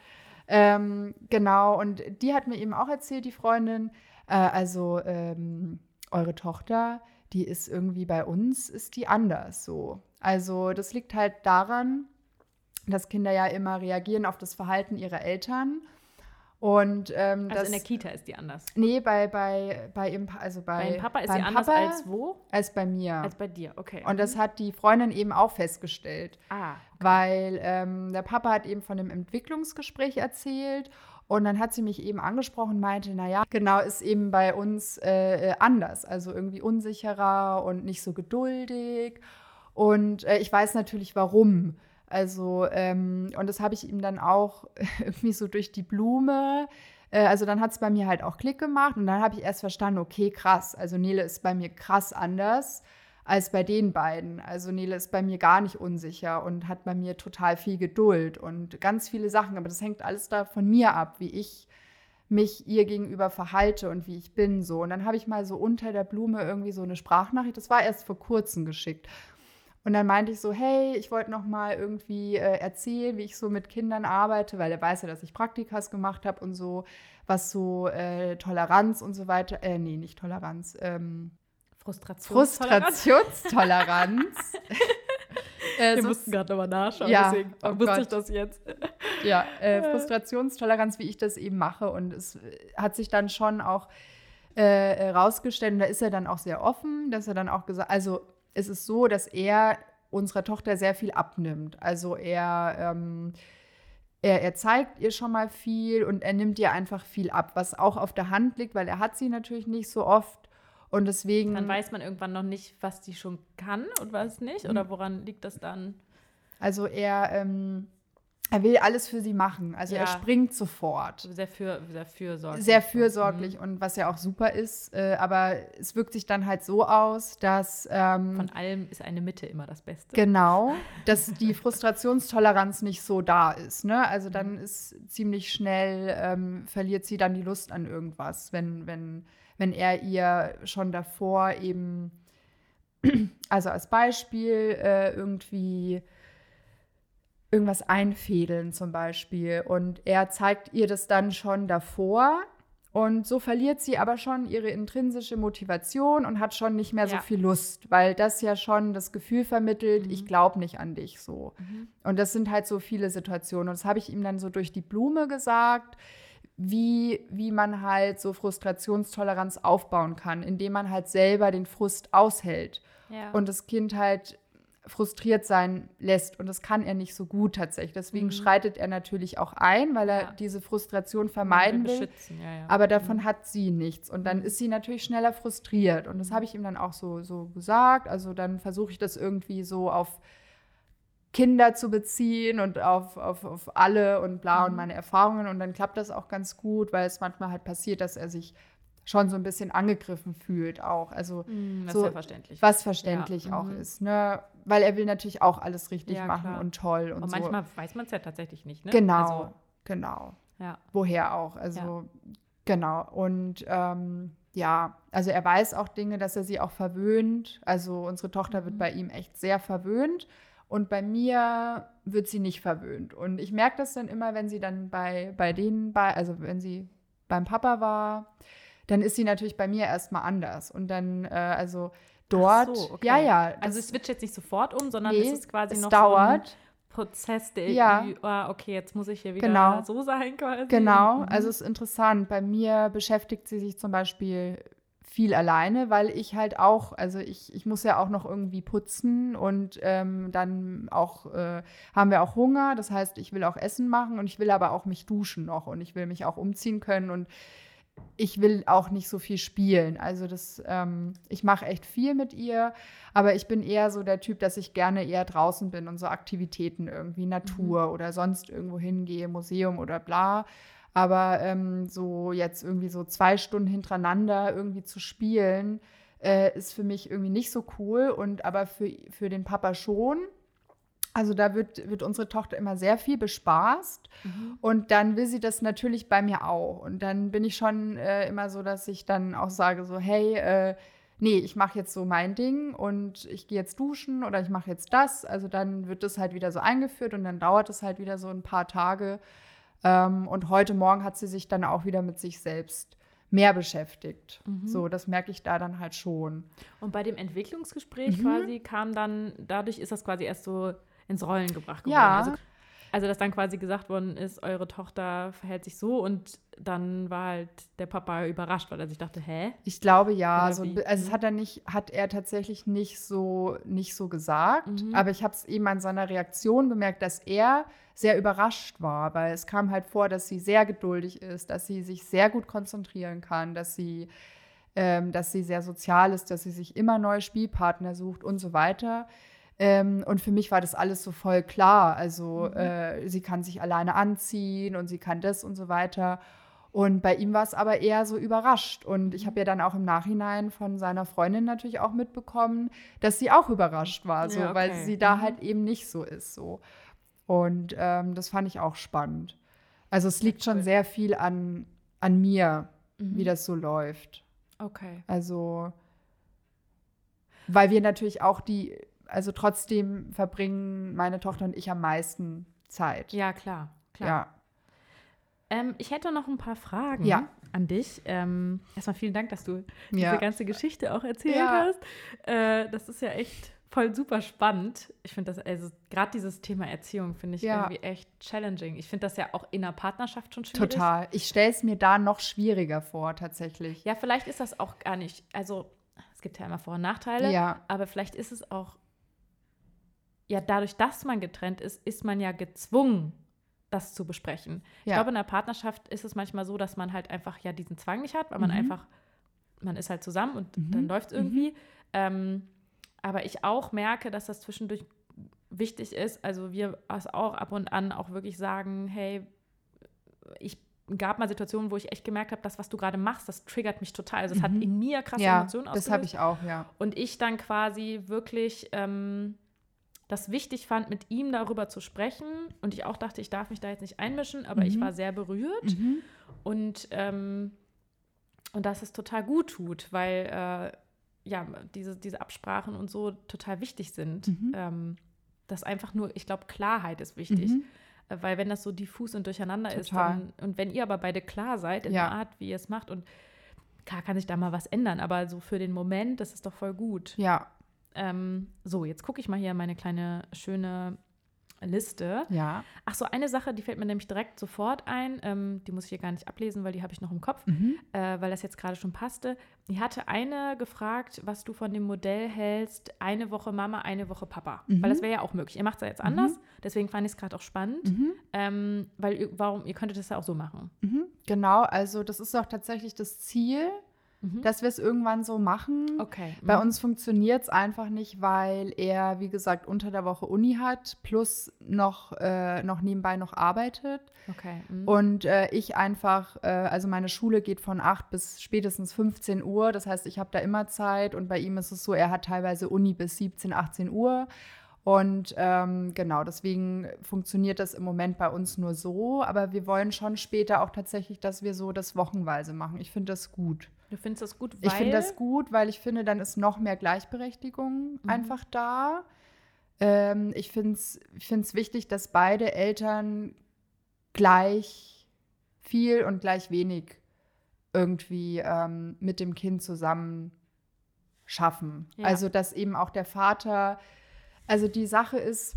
Ähm, genau, und die hat mir eben auch erzählt, die Freundin, äh, also ähm, eure Tochter die ist irgendwie bei uns, ist die anders so. Also das liegt halt daran, dass Kinder ja immer reagieren auf das Verhalten ihrer Eltern. Und, ähm, also das, in der Kita ist die anders. Nee, bei, bei, bei ihm, also bei, Bei Papa ist sie anders Papa als wo? als bei mir. Als bei dir, okay. und das hat die Freundin eben auch festgestellt. ah, weil ähm, der Papa hat eben von dem Entwicklungsgespräch erzählt und dann hat sie mich eben angesprochen und meinte, naja, genau, ist eben bei uns äh, äh, anders, also irgendwie unsicherer und nicht so geduldig und äh, ich weiß natürlich warum. Also, ähm, und das habe ich ihm dann auch irgendwie so durch die Blume. Äh, also, dann hat es bei mir halt auch Klick gemacht und dann habe ich erst verstanden, okay, krass. Also, Nele ist bei mir krass anders als bei den beiden. Also, Nele ist bei mir gar nicht unsicher und hat bei mir total viel Geduld und ganz viele Sachen. Aber das hängt alles da von mir ab, wie ich mich ihr gegenüber verhalte und wie ich bin so. Und dann habe ich mal so unter der Blume irgendwie so eine Sprachnachricht, das war erst vor kurzem geschickt. Und dann meinte ich so, hey, ich wollte noch mal irgendwie äh, erzählen, wie ich so mit Kindern arbeite, weil er weiß ja, dass ich Praktikas gemacht habe und so, was so äh, Toleranz und so weiter, äh, nee, nicht Toleranz, ähm, Frustrationstoleranz. Frustrationstoleranz. äh, Wir so- mussten gerade nochmal nachschauen, Ja, deswegen oh wusste ich Gott. das jetzt. ja, äh, Frustrationstoleranz, wie ich das eben mache. Und es äh, hat sich dann schon auch äh, herausgestellt, und da ist er dann auch sehr offen, dass er dann auch gesagt, also es ist so, dass er unserer Tochter sehr viel abnimmt. Also er, ähm, er, er zeigt ihr schon mal viel und er nimmt ihr einfach viel ab, was auch auf der Hand liegt, weil er hat sie natürlich nicht so oft. Und deswegen. Dann weiß man irgendwann noch nicht, was die schon kann und was nicht. Oder woran liegt das dann? Also er, ähm, er will alles für sie machen. Also Ja. er springt sofort. Sehr, für, sehr fürsorglich. Sehr fürsorglich und was ja auch super ist. Äh, aber es wirkt sich dann halt so aus, dass ähm, Von allem ist eine Mitte immer das Beste. genau, dass die Frustrationstoleranz nicht so da ist. Ne? Also dann ist ziemlich schnell ähm, verliert sie dann die Lust an irgendwas, wenn wenn wenn er ihr schon davor eben also als Beispiel äh, irgendwie irgendwas einfädeln zum Beispiel. Und er zeigt ihr das dann schon davor. Und so verliert sie aber schon ihre intrinsische Motivation und hat schon nicht mehr so Ja. viel Lust, weil das ja schon das Gefühl vermittelt, Mhm. ich glaube nicht an dich so. Mhm. Und das sind halt so viele Situationen. Und das habe ich ihm dann so durch die Blume gesagt, wie, wie man halt so Frustrationstoleranz aufbauen kann, indem man halt selber den Frust aushält Ja. und das Kind halt frustriert sein lässt. Und das kann er nicht so gut tatsächlich. Deswegen Mhm. schreitet er natürlich auch ein, weil er Ja. diese Frustration vermeiden will. Ja, ja. Aber davon hat sie nichts. Und dann Mhm. ist sie natürlich schneller frustriert. Und das habe ich ihm dann auch so, so gesagt. Also dann versuche ich das irgendwie so auf Kinder zu beziehen und auf, auf, auf alle und bla und Mhm. meine Erfahrungen. Und dann klappt das auch ganz gut, weil es manchmal halt passiert, dass er sich schon so ein bisschen angegriffen fühlt auch. Also Mm, so- verständlich. was verständlich Ja, auch mhm. ist, ne? Weil er will natürlich auch alles richtig Ja, machen klar. und toll und, Und so. manchmal weiß man es ja tatsächlich nicht, ne? Genau, Also, genau. ja. Woher auch. Also genau. Und ähm, ja, also er weiß auch Dinge, dass er sie auch verwöhnt. Also unsere Tochter wird Mhm. bei ihm echt sehr verwöhnt. Und bei mir wird sie nicht verwöhnt. Und ich merke das dann immer, wenn sie dann bei, bei denen, bei, also wenn sie beim Papa war, dann ist sie natürlich bei mir erstmal anders. Und dann, äh, also dort, Ach so, okay. ja, ja. Also es switcht jetzt nicht sofort um, sondern nee, es ist quasi es noch dauert. so ein Prozess, der Ja. irgendwie, ah, okay, jetzt muss ich hier wieder Genau. so sein quasi. Genau, Mhm. also es ist interessant. Bei mir beschäftigt sie sich zum Beispiel viel alleine, weil ich halt auch, also ich, ich muss ja auch noch irgendwie putzen und ähm, dann auch äh, haben wir auch Hunger. Das heißt, ich will auch Essen machen und ich will aber auch mich duschen noch und ich will mich auch umziehen können und ich will auch nicht so viel spielen. Also das, ähm, ich mache echt viel mit ihr, aber ich bin eher so der Typ, dass ich gerne eher draußen bin und so Aktivitäten irgendwie, Natur oder sonst irgendwo hingehe, Museum oder bla. Aber ähm, so jetzt irgendwie so zwei Stunden hintereinander irgendwie zu spielen, äh, ist für mich irgendwie nicht so cool. Und aber für, für den Papa schon. Also da wird, wird unsere Tochter immer sehr viel bespaßt. Mhm. Und dann will sie das natürlich bei mir auch. Und dann bin ich schon äh, immer so, dass ich dann auch sage, so, hey, äh, nee, ich mache jetzt so mein Ding und ich gehe jetzt duschen oder ich mache jetzt das. Also dann wird das halt wieder so eingeführt und dann dauert es halt wieder so ein paar Tage. Ähm, und heute Morgen hat sie sich dann auch wieder mit sich selbst mehr beschäftigt. Mhm. So, das merke ich da dann halt schon. Und bei dem Entwicklungsgespräch Mhm. quasi kam dann, dadurch ist das quasi erst so ins Rollen gebracht geworden. Ja. Also, also, dass dann quasi gesagt worden ist, eure Tochter verhält sich so und dann war halt der Papa überrascht, weil er sich dachte, hä? Ich glaube ja, so, also es Mhm. hat er nicht, hat er tatsächlich nicht so, nicht so gesagt, Mhm. aber ich habe es eben an seiner Reaktion bemerkt, dass er sehr überrascht war, weil es kam halt vor, dass sie sehr geduldig ist, dass sie sich sehr gut konzentrieren kann, dass sie, ähm, dass sie sehr sozial ist, dass sie sich immer neue Spielpartner sucht und so weiter. Ähm, und für mich war das alles so voll klar. Also Mhm. äh, sie kann sich alleine anziehen und sie kann das und so weiter. Und bei ihm war es aber eher so überrascht. Und ich habe ja dann auch im Nachhinein von seiner Freundin natürlich auch mitbekommen, dass sie auch überrascht war, so, Ja, okay. weil sie da Mhm. halt eben nicht so ist. So. Und ähm, das fand ich auch spannend. Also es liegt schon sehr viel an, an mir, Mhm. wie das so läuft. Okay. Also, weil wir natürlich auch die, also trotzdem verbringen meine Tochter und ich am meisten Zeit. Ja, klar. klar. Ja. Ähm, ich hätte noch ein paar Fragen Ja. an dich. Ähm, erstmal vielen Dank, dass du diese Ja. ganze Geschichte auch erzählt Ja. hast. Äh, das ist ja echt voll super spannend. Ich finde das, also gerade dieses Thema Erziehung finde ich Ja. irgendwie echt challenging. Ich finde das ja auch in der Partnerschaft schon schwierig. Total. Ich stelle es mir da noch schwieriger vor, tatsächlich. Ja, vielleicht ist das auch gar nicht, also es gibt ja immer Vor- und Nachteile, Ja. aber vielleicht ist es auch, ja, dadurch, dass man getrennt ist, ist man ja gezwungen, das zu besprechen. Ich Ja. glaube, in der Partnerschaft ist es manchmal so, dass man halt einfach ja diesen Zwang nicht hat, weil man Mhm. einfach, man ist halt zusammen und Mhm. dann läuft es irgendwie. Ähm, aber ich auch merke, dass das zwischendurch wichtig ist. Also wir auch ab und an auch wirklich sagen, hey, ich gab mal Situationen, wo ich echt gemerkt habe, das, was du gerade machst, das triggert mich total. Also es hat Mhm. in mir krasse ja, Emotionen das habe ausgelöst. ich auch, ja. Und ich dann quasi wirklich ähm, das wichtig fand, mit ihm darüber zu sprechen. Und ich auch dachte, ich darf mich da jetzt nicht einmischen, aber ich Mhm. war sehr berührt. Mhm. Und, ähm, und dass es total gut tut, weil äh, ja, diese, diese Absprachen und so total wichtig sind. Mhm. Ähm, dass einfach nur, ich glaube, Klarheit ist wichtig. Mhm. Äh, Weil wenn das so diffus und durcheinander ist, Total. dann, und wenn ihr aber beide klar seid in Ja. der Art, wie ihr es macht, und klar kann sich da mal was ändern, aber so für den Moment, das ist doch voll gut. Ja, Ähm, so, jetzt gucke ich mal hier meine kleine schöne Liste. ja. Ach so, eine Sache, die fällt mir nämlich direkt sofort ein. Ähm, die muss ich hier gar nicht ablesen, weil die habe ich noch im Kopf, Mhm. äh, weil das jetzt gerade schon passte. Die hatte eine gefragt, was du von dem Modell hältst, eine Woche Mama, eine Woche Papa. Mhm. Weil das wäre ja auch möglich. Ihr macht es ja jetzt anders, deswegen fand ich es gerade auch spannend. Mhm. Ähm, weil ihr, warum, ihr könntet das ja auch so machen. Mhm. Genau, also das ist auch tatsächlich das Ziel, Mhm. dass wir es irgendwann so machen. Okay. Bei Mhm. uns funktioniert es einfach nicht, weil er, wie gesagt, unter der Woche Uni hat, plus noch, äh, noch nebenbei noch arbeitet. Okay. Mhm. Und äh, ich einfach, äh, also meine Schule geht von 8 bis spätestens 15 Uhr. Das heißt, ich habe da immer Zeit. Und bei ihm ist es so, er hat teilweise Uni bis 17, 18 Uhr. Und ähm, genau, deswegen funktioniert das im Moment bei uns nur so. Aber wir wollen schon später auch tatsächlich, dass wir so das wochenweise machen. Ich finde das gut. du findest das gut, weil Ich finde das gut, weil ich finde, dann ist noch mehr Gleichberechtigung Mhm. einfach da. Ähm, ich finde es ich find's wichtig, dass beide Eltern gleich viel und gleich wenig irgendwie ähm, mit dem Kind zusammen schaffen. Ja. Also, dass eben auch der Vater, also die Sache ist,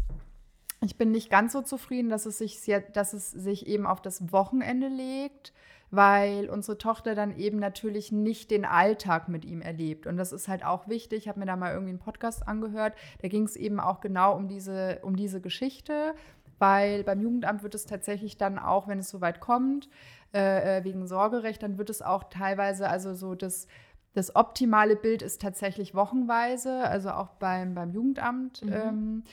ich bin nicht ganz so zufrieden, dass es sich, sehr, dass es sich eben auf das Wochenende legt, weil unsere Tochter dann eben natürlich nicht den Alltag mit ihm erlebt. Und das ist halt auch wichtig. Ich habe mir da mal irgendwie einen Podcast angehört. Da ging es eben auch genau um diese, um diese Geschichte, weil beim Jugendamt wird es tatsächlich dann auch, wenn es soweit kommt, äh, äh, wegen Sorgerecht, dann wird es auch teilweise, also so das, das optimale Bild ist tatsächlich wochenweise, also auch beim, beim Jugendamt. Mhm. Ähm,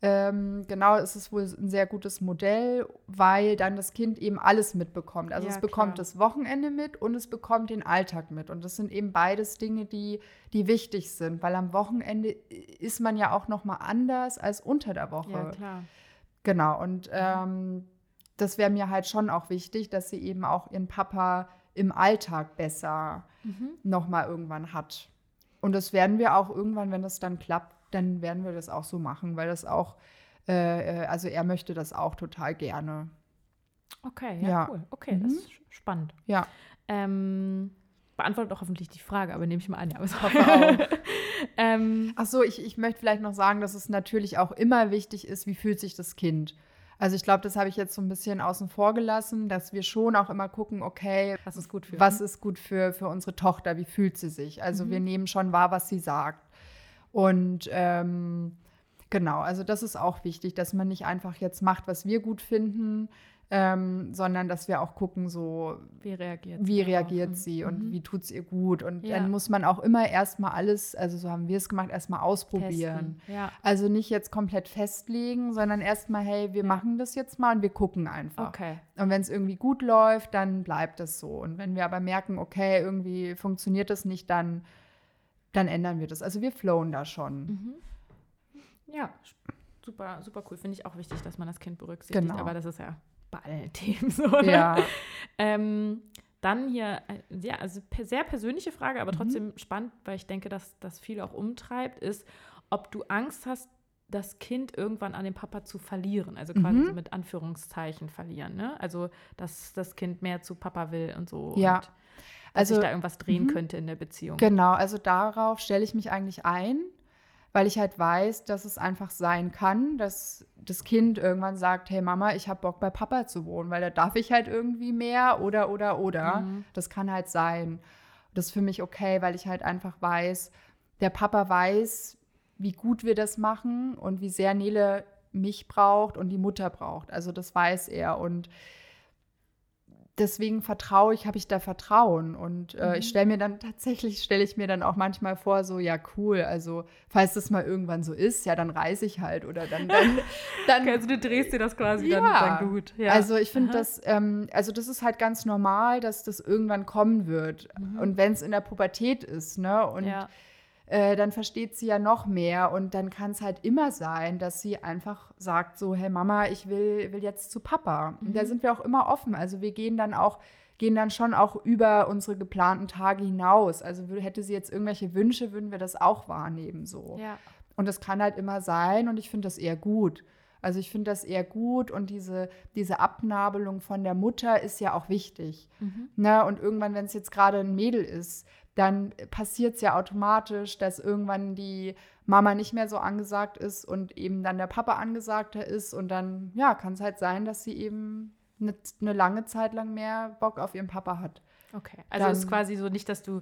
ähm, genau, es ist wohl ein sehr gutes Modell, weil dann das Kind eben alles mitbekommt. Also Ja, es bekommt klar. das Wochenende mit und es bekommt den Alltag mit. Und das sind eben beides Dinge, die, die wichtig sind, weil am Wochenende ist man ja auch noch mal anders als unter der Woche. Ja, klar. Genau, und ähm, das wäre mir halt schon auch wichtig, dass sie eben auch ihren Papa im Alltag besser Mhm. noch mal irgendwann hat. Und das werden wir auch irgendwann, wenn das dann klappt, dann werden wir das auch so machen, weil das auch, äh, äh, also er möchte das auch total gerne. Okay, ja, Ja. cool. Okay, Mhm. das ist spannend. Ja. Ähm, beantwortet auch hoffentlich die Frage, aber nehme ich mal an, ja, aber ich hoffe auch. ähm, Ach so, ich, ich möchte vielleicht noch sagen, dass es natürlich auch immer wichtig ist, wie fühlt sich das Kind. Also ich glaube, das habe ich jetzt so ein bisschen außen vor gelassen, dass wir schon auch immer gucken, okay, was ist gut für, was ist gut für, für unsere Tochter, wie fühlt sie sich? Also mhm. wir nehmen schon wahr, was sie sagt. Und ähm, genau, also das ist auch wichtig, dass man nicht einfach jetzt macht, was wir gut finden, ähm, sondern dass wir auch gucken, so wie reagiert, wie reagiert sie und mhm. wie tut es ihr gut. Und ja. dann muss man auch immer erstmal alles, also so haben wir es gemacht, erstmal ausprobieren. Ja. Also nicht jetzt komplett festlegen, sondern erstmal, hey, wir ja. machen das jetzt mal und wir gucken einfach. Okay. Und wenn es irgendwie gut läuft, dann bleibt es so. Und wenn wir aber merken, okay, irgendwie funktioniert das nicht, dann, dann ändern wir das. Also wir flowen da schon. Mhm. Ja, super, super cool. Finde ich auch wichtig, dass man das Kind berücksichtigt. Genau. Aber das ist ja bei allen Themen so. Oder? Ja. ähm, dann hier, ja, also sehr persönliche Frage, aber mhm. trotzdem mhm. spannend, weil ich denke, dass das viel auch umtreibt, ist, ob du Angst hast, das Kind irgendwann an den Papa zu verlieren, also quasi mhm. so mit Anführungszeichen verlieren, ne? Also, dass das Kind mehr zu Papa will und so. Ja. Und dass also, sich da irgendwas drehen mhm. könnte in der Beziehung. Genau, also darauf stelle ich mich eigentlich ein weil ich halt weiß, dass es einfach sein kann, dass das Kind irgendwann sagt, hey Mama, ich habe Bock bei Papa zu wohnen, weil da darf ich halt irgendwie mehr oder oder oder. Mhm. Das kann halt sein. Das ist für mich okay, weil ich halt einfach weiß, der Papa weiß, wie gut wir das machen und wie sehr Nele mich braucht und die Mutter braucht. Also das weiß er und deswegen vertraue ich, habe ich da Vertrauen. Und äh, mhm. ich stelle mir dann tatsächlich, stelle ich mir dann auch manchmal vor, so, ja, cool, also falls das mal irgendwann so ist, ja, dann reise ich halt oder dann. dann, dann also du drehst dir das quasi ja. dann, dann gut. Ja. Also ich finde das, ähm, also das ist halt ganz normal, dass das irgendwann kommen wird. Mhm. Und wenn es in der Pubertät ist, ne? Und ja äh, dann versteht sie ja noch mehr. Und dann kann es halt immer sein, dass sie einfach sagt: so, hey Mama, ich will, will jetzt zu Papa. Mhm. Und da sind wir auch immer offen. Also wir gehen dann auch gehen dann schon auch über unsere geplanten Tage hinaus. Also hätte sie jetzt irgendwelche Wünsche, würden wir das auch wahrnehmen so. Ja. Und das kann halt immer sein und ich finde das eher gut. Also ich finde das eher gut und diese, diese Abnabelung von der Mutter ist ja auch wichtig. Mhm. Ne? Und irgendwann, wenn es jetzt gerade ein Mädel ist, dann passiert es ja automatisch, dass irgendwann die Mama nicht mehr so angesagt ist und eben dann der Papa angesagter ist. Und dann, ja, kann es halt sein, dass sie eben eine, eine, lange Zeit lang mehr Bock auf ihren Papa hat. Okay. Also dann, ist quasi so nicht, dass du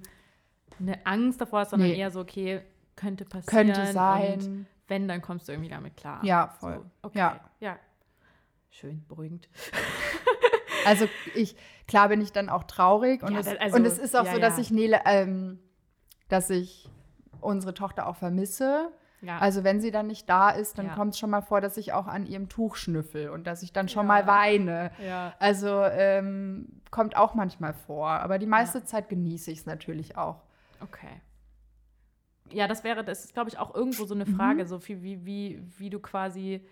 eine Angst davor hast, sondern nee. eher so, okay, könnte passieren. Könnte sein. wenn, dann kommst du irgendwie damit klar. Ja, voll. So, okay. Ja. ja. Schön, beruhigend. Also ich, klar bin ich dann auch traurig und, ja, es, also, und es ist auch ja, so, dass ja. ich Nele, ähm, dass ich unsere Tochter auch vermisse. Also wenn sie dann nicht da ist, dann kommt es schon mal vor, dass ich auch an ihrem Tuch schnüffel und dass ich dann schon mal weine. Also ähm, kommt auch manchmal vor. Aber die meiste Zeit genieße ich es natürlich auch. Okay. Ja, das wäre, das ist, glaube ich, auch irgendwo so eine Frage, mhm. so viel wie, wie, wie du quasi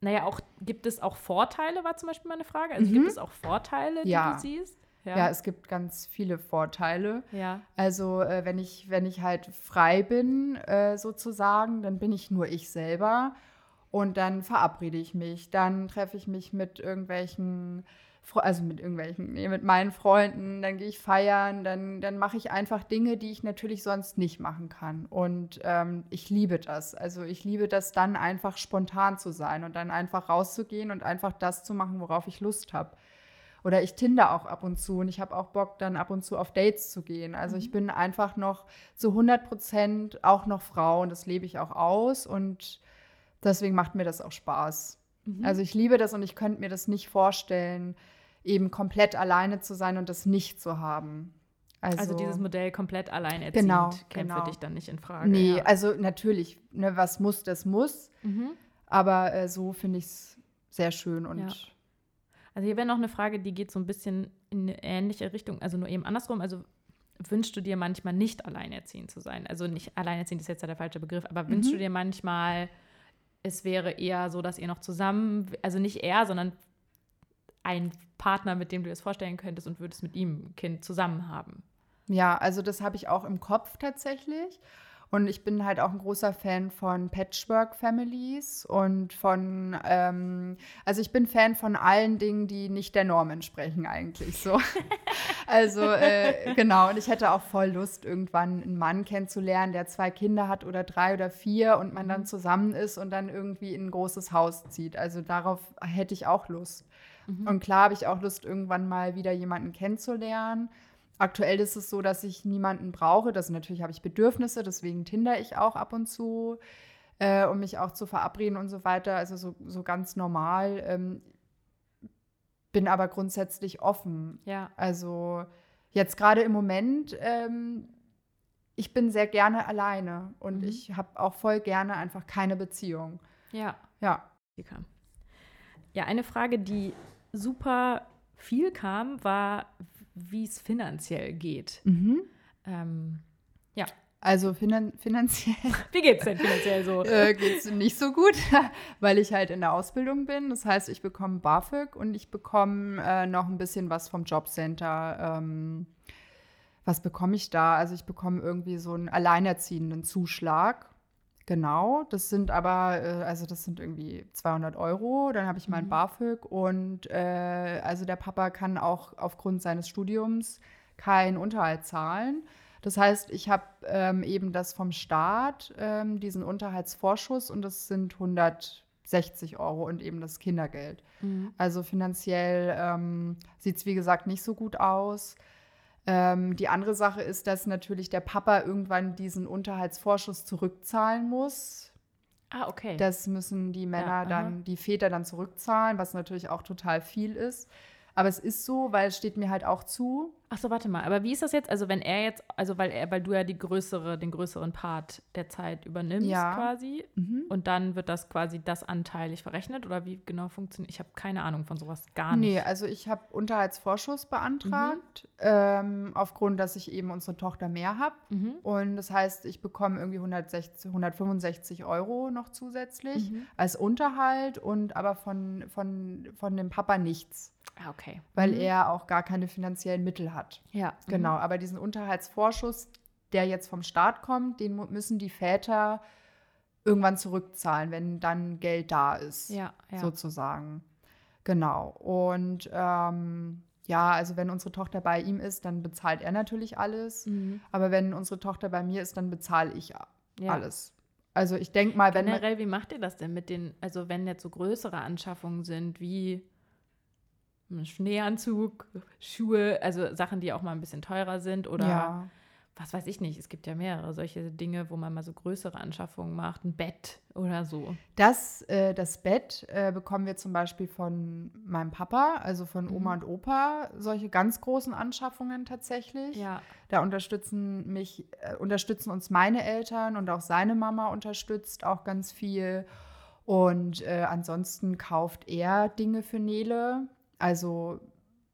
naja, auch gibt es auch Vorteile, war zum Beispiel meine Frage. Also mhm. gibt es auch Vorteile, die ja. du siehst? Ja. ja. es gibt ganz viele Vorteile. Ja. Also äh, wenn ich, wenn ich halt frei bin, äh, sozusagen, dann bin ich nur ich selber. Und dann verabrede ich mich. Dann treffe ich mich mit irgendwelchen also mit irgendwelchen, nee, mit meinen Freunden, dann gehe ich feiern, dann, dann mache ich einfach Dinge, die ich natürlich sonst nicht machen kann. Und ähm, ich liebe das. Also ich liebe das dann einfach spontan zu sein und dann einfach rauszugehen und einfach das zu machen, worauf ich Lust habe. Oder ich tinder auch ab und zu und ich habe auch Bock, dann ab und zu auf Dates zu gehen. Also mhm. ich bin einfach noch zu 100 Prozent auch noch Frau und das lebe ich auch aus und deswegen macht mir das auch Spaß. Mhm. Also ich liebe das und ich könnte mir das nicht vorstellen, eben komplett alleine zu sein und das nicht zu haben. Also, also dieses Modell komplett alleinerziehend genau, käme genau. für dich dann nicht in Frage. Nee, ja. also natürlich, ne, was muss, das muss. Mhm. Aber äh, so finde ich es sehr schön und. Ja. Also hier wäre noch eine Frage, die geht so ein bisschen in eine ähnliche Richtung, also nur eben andersrum. Also wünschst du dir manchmal nicht alleinerziehend zu sein? Also nicht alleinerziehend ist jetzt ja der falsche Begriff, aber mhm. wünschst du dir manchmal, es wäre eher so, dass ihr noch zusammen, also nicht er, sondern ein Partner, mit dem du es vorstellen könntest und würdest mit ihm ein Kind zusammen haben. Ja, also das habe ich auch im Kopf tatsächlich. Und ich bin halt auch ein großer Fan von Patchwork-Families und von, ähm, also ich bin Fan von allen Dingen, die nicht der Norm entsprechen eigentlich so. also äh, genau, und ich hätte auch voll Lust, irgendwann einen Mann kennenzulernen, der zwei Kinder hat oder drei oder vier und man dann zusammen ist und dann irgendwie in ein großes Haus zieht. Also darauf hätte ich auch Lust. Mhm. Und klar habe ich auch Lust, irgendwann mal wieder jemanden kennenzulernen. Aktuell ist es so, dass ich niemanden brauche. Das natürlich habe ich Bedürfnisse, deswegen tinder ich auch ab und zu, äh, um mich auch zu verabreden und so weiter. Also so, so ganz normal. Ähm, bin aber grundsätzlich offen. Ja. Also jetzt gerade im Moment, ähm, ich bin sehr gerne alleine und mhm. ich habe auch voll gerne einfach keine Beziehung. Ja. Ja. Ja, eine Frage, die super viel kam, war, wie es finanziell geht. Mhm. Ähm, ja. Also finan finanziell. Wie geht es denn finanziell so? äh, geht es nicht so gut, weil ich halt in der Ausbildung bin. Das heißt, ich bekomme BAföG und ich bekomme äh, noch ein bisschen was vom Jobcenter. Ähm, was bekomme ich da? Also ich bekomme irgendwie so einen alleinerziehenden Zuschlag. Genau, das sind aber, äh, also das sind irgendwie 200 Euro. Dann habe ich mein mhm. BAföG und äh, also der Papa kann auch aufgrund seines Studiums keinen Unterhalt zahlen. Das heißt, ich habe ähm, eben das vom Staat, ähm, diesen Unterhaltsvorschuss und das sind 160 Euro und eben das Kindergeld. Mhm. Also finanziell ähm, sieht es, wie gesagt, nicht so gut aus. Ähm, die andere Sache ist, dass natürlich der Papa irgendwann diesen Unterhaltsvorschuss zurückzahlen muss. Ah, okay. Das müssen die Männer ja, dann, die Väter dann zurückzahlen, was natürlich auch total viel ist. Aber es ist so, weil es steht mir halt auch zu. Ach so, warte mal. Aber wie ist das jetzt? Also wenn er jetzt, also weil er, weil du ja die größere, den größeren Part der Zeit übernimmst ja. quasi mhm. und dann wird das quasi das anteilig verrechnet oder wie genau funktioniert? Ich habe keine Ahnung von sowas gar nicht. Nee, also ich habe Unterhaltsvorschuss beantragt, mhm. ähm, aufgrund, dass ich eben unsere Tochter mehr habe. Mhm. Und das heißt, ich bekomme irgendwie 160, 165 Euro noch zusätzlich mhm. als Unterhalt und aber von, von, von dem Papa nichts. Ah, okay. Weil mhm. er auch gar keine finanziellen Mittel hat. Ja. Genau, mhm. aber diesen Unterhaltsvorschuss, der jetzt vom Staat kommt, den müssen die Väter irgendwann zurückzahlen, wenn dann Geld da ist, ja, ja. sozusagen. Genau. Und ähm, ja, also wenn unsere Tochter bei ihm ist, dann bezahlt er natürlich alles. Mhm. Aber wenn unsere Tochter bei mir ist, dann bezahle ich ja. alles. Also ich denke mal, wenn generell, wie macht ihr das denn mit den, also wenn jetzt so größere Anschaffungen sind, wie Schneeanzug, Schuhe, also Sachen, die auch mal ein bisschen teurer sind oder ja. was weiß ich nicht. Es gibt ja mehrere solche Dinge, wo man mal so größere Anschaffungen macht, ein Bett oder so. Das, äh, das Bett äh, bekommen wir zum Beispiel von meinem Papa, also von mhm. Oma und Opa, solche ganz großen Anschaffungen tatsächlich. Ja. Da unterstützen mich, äh, unterstützen uns meine Eltern und auch seine Mama unterstützt auch ganz viel. Und äh, ansonsten kauft er Dinge für Nele also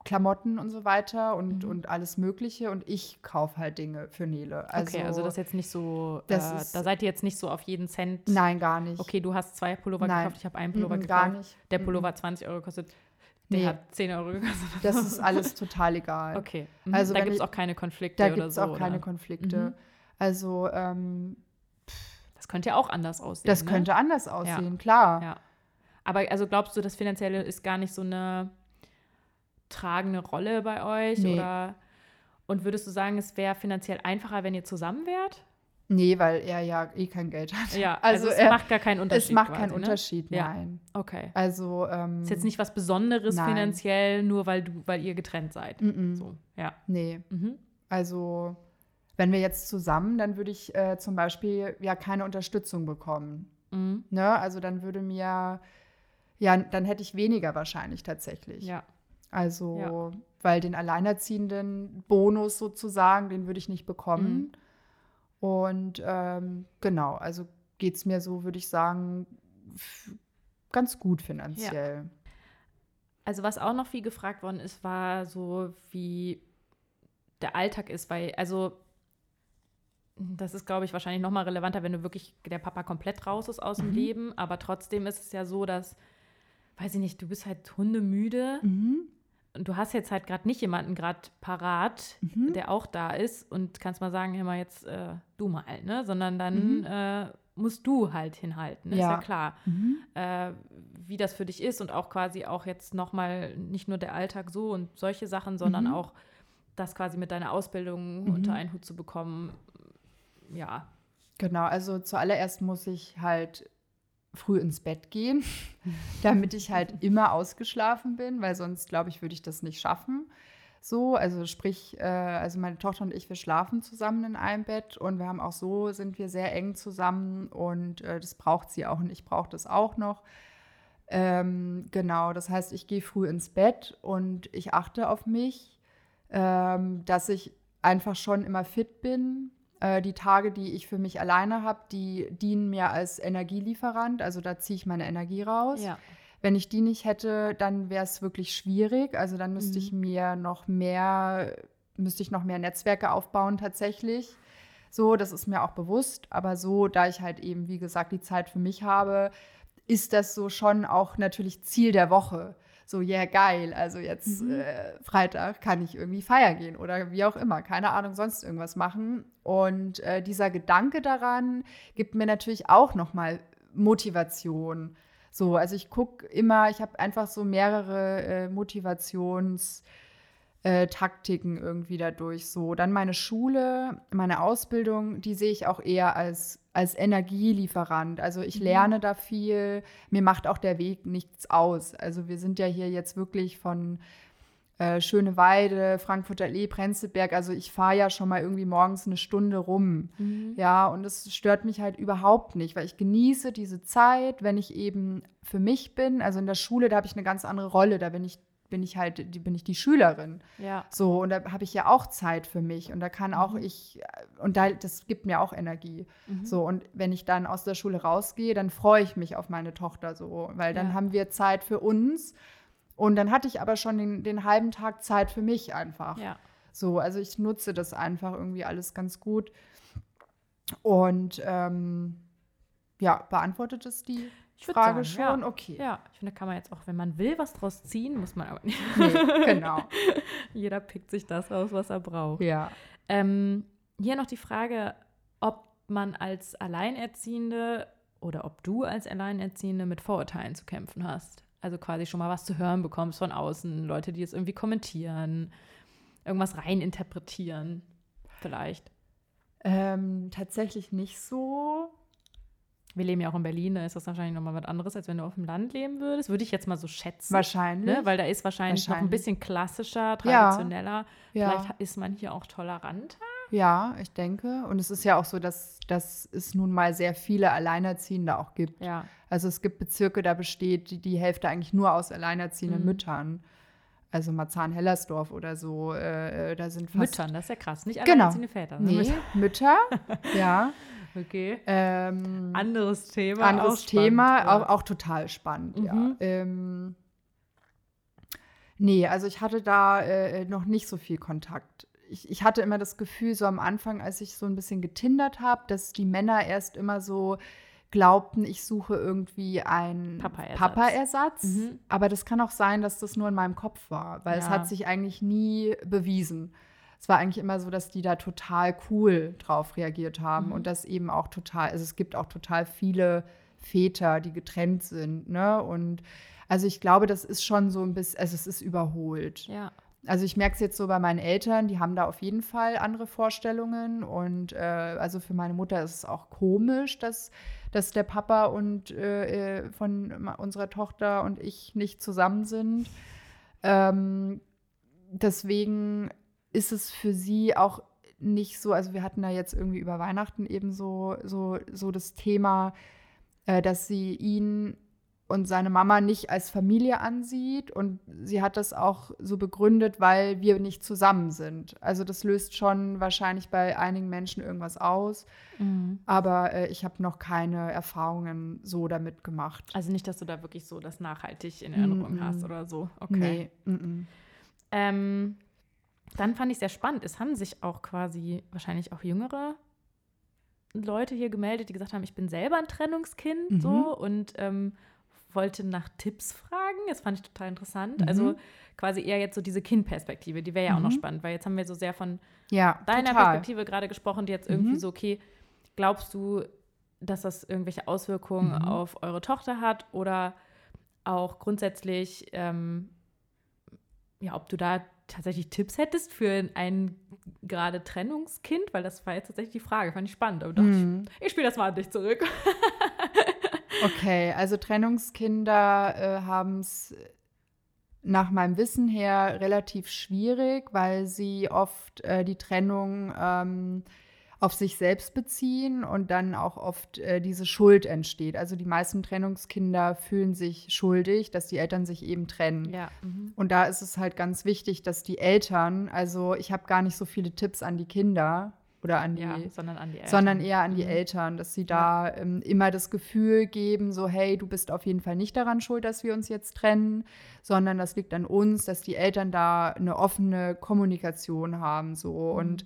Klamotten und so weiter und, mhm. und alles Mögliche und ich kaufe halt Dinge für Nele. Also, okay, also das ist jetzt nicht so, äh, ist, da seid ihr jetzt nicht so auf jeden Cent. Nein, gar nicht. Okay, du hast zwei Pullover Nein. gekauft, ich habe einen Pullover mhm, gekauft. Gar nicht. Der Pullover mhm. 20 Euro kostet, der nee. hat 10 Euro gekostet. Das ist alles total egal. Okay, mhm. also da gibt es auch keine Konflikte da oder so. Da gibt es auch keine Konflikte. Mhm. Also ähm, Das könnte ja auch anders aussehen. Das ne? könnte anders aussehen, ja. klar. Ja. Aber also glaubst du, das Finanzielle ist gar nicht so eine tragende Rolle bei euch? Nee. Oder, und würdest du sagen, es wäre finanziell einfacher, wenn ihr zusammen wärt? Nee, weil er ja eh kein Geld hat. Ja, also, also es er, macht gar keinen Unterschied. Es macht quasi, keinen ne? Unterschied, nein. Ja. Okay. Also ähm, ist jetzt nicht was Besonderes nein. finanziell, nur weil du, weil ihr getrennt seid. Mm -mm. So, ja. Nee. Mhm. Also wenn wir jetzt zusammen, dann würde ich äh, zum Beispiel ja keine Unterstützung bekommen. Mhm. Ne? Also dann würde mir, ja, dann hätte ich weniger wahrscheinlich tatsächlich. Ja. Also, Ja. weil den alleinerziehenden Bonus sozusagen, den würde ich nicht bekommen. Mhm. Und ähm, genau, also geht es mir so, würde ich sagen, ganz gut finanziell. Also was auch noch viel gefragt worden ist, war so, wie der Alltag ist, weil, also das ist, glaube ich, wahrscheinlich noch mal relevanter, wenn du wirklich der Papa komplett raus ist aus dem Mhm. Leben. Aber trotzdem ist es ja so, dass, weiß ich nicht, du bist halt hundemüde Mhm. Du hast jetzt halt gerade nicht jemanden gerade parat, Mhm. der auch da ist und kannst mal sagen, hör mal jetzt äh, du mal, ne? Sondern dann Mhm. äh, musst du halt hinhalten, ist Ja. ja klar. Mhm. Äh, wie das für dich ist und auch quasi auch jetzt nochmal nicht nur der Alltag so und solche Sachen, sondern Mhm. auch das quasi mit deiner Ausbildung Mhm. unter einen Hut zu bekommen. Ja, Genau, also zuallererst muss ich halt früh ins Bett gehen, damit ich halt immer ausgeschlafen bin, weil sonst, glaube ich, würde ich das nicht schaffen. So, also sprich, äh, also meine Tochter und ich, wir schlafen zusammen in einem Bett und wir haben auch so, sind wir sehr eng zusammen und äh, das braucht sie auch und ich brauche das auch noch. Ähm, genau, das heißt, ich gehe früh ins Bett und ich achte auf mich, ähm, dass ich einfach schon immer fit bin. Äh, die Tage, die ich für mich alleine habe, die dienen mir als Energielieferant, also da ziehe ich meine Energie raus. ja. Wenn ich die nicht hätte, dann wäre es wirklich schwierig. Also dann müsste Mhm. ich mir noch mehr, müsste ich noch mehr Netzwerke aufbauen tatsächlich. So, das ist mir auch bewusst. Aber so, da ich halt eben, wie gesagt, die Zeit für mich habe, ist das so schon auch natürlich Ziel der Woche. So, ja, yeah, geil. Also jetzt Mhm. äh, Freitag kann ich irgendwie feiern gehen oder wie auch immer. Keine Ahnung, sonst irgendwas machen. Und äh, dieser Gedanke daran gibt mir natürlich auch nochmal Motivation. So, also ich gucke immer, ich habe einfach so mehrere äh, Motivationstaktiken äh, Taktiken irgendwie dadurch. So, dann meine Schule, meine Ausbildung, die sehe ich auch eher als, als Energielieferant. Also ich Mhm. lerne da viel, mir macht auch der Weg nichts aus. Also wir sind ja hier jetzt wirklich von äh, Schöneweide, Frankfurter Allee, Prenzlberg. Also ich fahre ja schon mal irgendwie morgens eine Stunde rum. Mhm. Ja, und es stört mich halt überhaupt nicht, weil ich genieße diese Zeit, wenn ich eben für mich bin. Also in der Schule, da habe ich eine ganz andere Rolle. Da bin ich, bin ich halt, die, bin ich die Schülerin. Ja. So, und da habe ich ja auch Zeit für mich. Und da kann auch Mhm. ich, und da, das gibt mir auch Energie. Mhm. So, und wenn ich dann aus der Schule rausgehe, dann freue ich mich auf meine Tochter so, weil dann Ja. haben wir Zeit für uns. Und dann hatte ich aber schon den, den halben Tag Zeit für mich einfach. Ja. So, also ich nutze das einfach irgendwie alles ganz gut. Und ähm, ja, beantwortet es die Ich Frage sagen, schon? ja. Okay. Ja, ich finde, da kann man jetzt auch, wenn man will, was draus ziehen, muss man aber nicht. Nee, genau. Jeder pickt sich das raus, was er braucht. Ja. Ähm, hier noch die Frage, ob man als Alleinerziehende oder ob du als Alleinerziehende mit Vorurteilen zu kämpfen hast. Also quasi schon mal was zu hören bekommst von außen, Leute, die es irgendwie kommentieren, irgendwas reininterpretieren, vielleicht. Ähm, tatsächlich nicht so. Wir leben ja auch in Berlin, da ist das wahrscheinlich nochmal was anderes, als wenn du auf dem Land leben würdest. Würde ich jetzt mal so schätzen. Wahrscheinlich. Ne? Weil da ist wahrscheinlich, noch ein Wahrscheinlich. bisschen klassischer, traditioneller. ja. Vielleicht ist man hier auch toleranter. ja, ich denke. Und es ist ja auch so, dass, dass es nun mal sehr viele Alleinerziehende auch gibt. Ja. Also es gibt Bezirke, da besteht die, die Hälfte eigentlich nur aus alleinerziehenden Mhm. Müttern. Also Marzahn-Hellersdorf oder so, äh, äh, da sind fast Müttern, das ist ja krass. Nicht Genau. alleinerziehende Väter. ne? Nee. Mütter, ja. Okay. Ähm, Anderes Thema. anderes auch Thema, spannend, auch, auch total spannend, ja. Mhm. Ähm, nee, also ich hatte da äh, noch nicht so viel Kontakt. Ich, ich hatte immer das Gefühl, so am Anfang, als ich so ein bisschen getindert habe, dass die Männer erst immer so glaubten, ich suche irgendwie einen Papa-Ersatz. Papa-Ersatz. Mhm. Aber das kann auch sein, dass das nur in meinem Kopf war, weil es Ja. hat sich eigentlich nie bewiesen. Es war eigentlich immer so, dass die da total cool drauf reagiert haben Mhm. und das eben auch total, also es gibt auch total viele Väter, die getrennt sind, ne? Und also ich glaube, das ist schon so ein bisschen, also es ist überholt. Ja. Also ich merke es jetzt so bei meinen Eltern, die haben da auf jeden Fall andere Vorstellungen. Und äh, also für meine Mutter ist es auch komisch, dass, dass der Papa und äh, äh, von unserer Tochter und ich nicht zusammen sind. Ähm, deswegen ist es für sie auch nicht so, also wir hatten da jetzt irgendwie über Weihnachten eben so, so, so das Thema, äh, dass sie ihn und seine Mama nicht als Familie ansieht. Und sie hat das auch so begründet, weil wir nicht zusammen sind. Also das löst schon wahrscheinlich bei einigen Menschen irgendwas aus. Mhm. Aber äh, ich habe noch keine Erfahrungen so damit gemacht. Also nicht, dass du da wirklich so das nachhaltig in Erinnerung Mhm. hast oder so. Okay. Nee. mhm. Ähm, dann fand ich sehr spannend. Es haben sich auch quasi wahrscheinlich auch jüngere Leute hier gemeldet, die gesagt haben, ich bin selber ein Trennungskind Mhm. so und ähm, wollte nach Tipps fragen. Das fand ich total interessant. Mhm. Also quasi eher jetzt so diese Kindperspektive, die wäre ja mhm. auch noch mhm. spannend, weil jetzt haben wir so sehr von ja, deiner total. Perspektive gerade gesprochen, die jetzt irgendwie mhm. so, okay, glaubst du, dass das irgendwelche Auswirkungen mhm. auf eure Tochter hat oder auch grundsätzlich, ähm, ja, ob du da tatsächlich Tipps hättest für ein gerade Trennungskind, weil das war jetzt tatsächlich die Frage, fand ich spannend. Aber dachte mhm. ich, ich spiele das mal an dich zurück. okay, also Trennungskinder äh, haben es nach meinem Wissen her relativ schwierig, weil sie oft äh, die Trennung ähm, auf sich selbst beziehen und dann auch oft äh, diese Schuld entsteht. Also die meisten Trennungskinder fühlen sich schuldig, dass die Eltern sich eben trennen. Ja. Mhm. Und da ist es halt ganz wichtig, dass die Eltern, also ich habe gar nicht so viele Tipps an die Kinder oder an die, ja, sondern, an die sondern eher an die mhm. Eltern, dass sie da ja. ähm, immer das Gefühl geben, so hey, du bist auf jeden Fall nicht daran schuld, dass wir uns jetzt trennen, sondern das liegt an uns, dass die Eltern da eine offene Kommunikation haben so mhm. und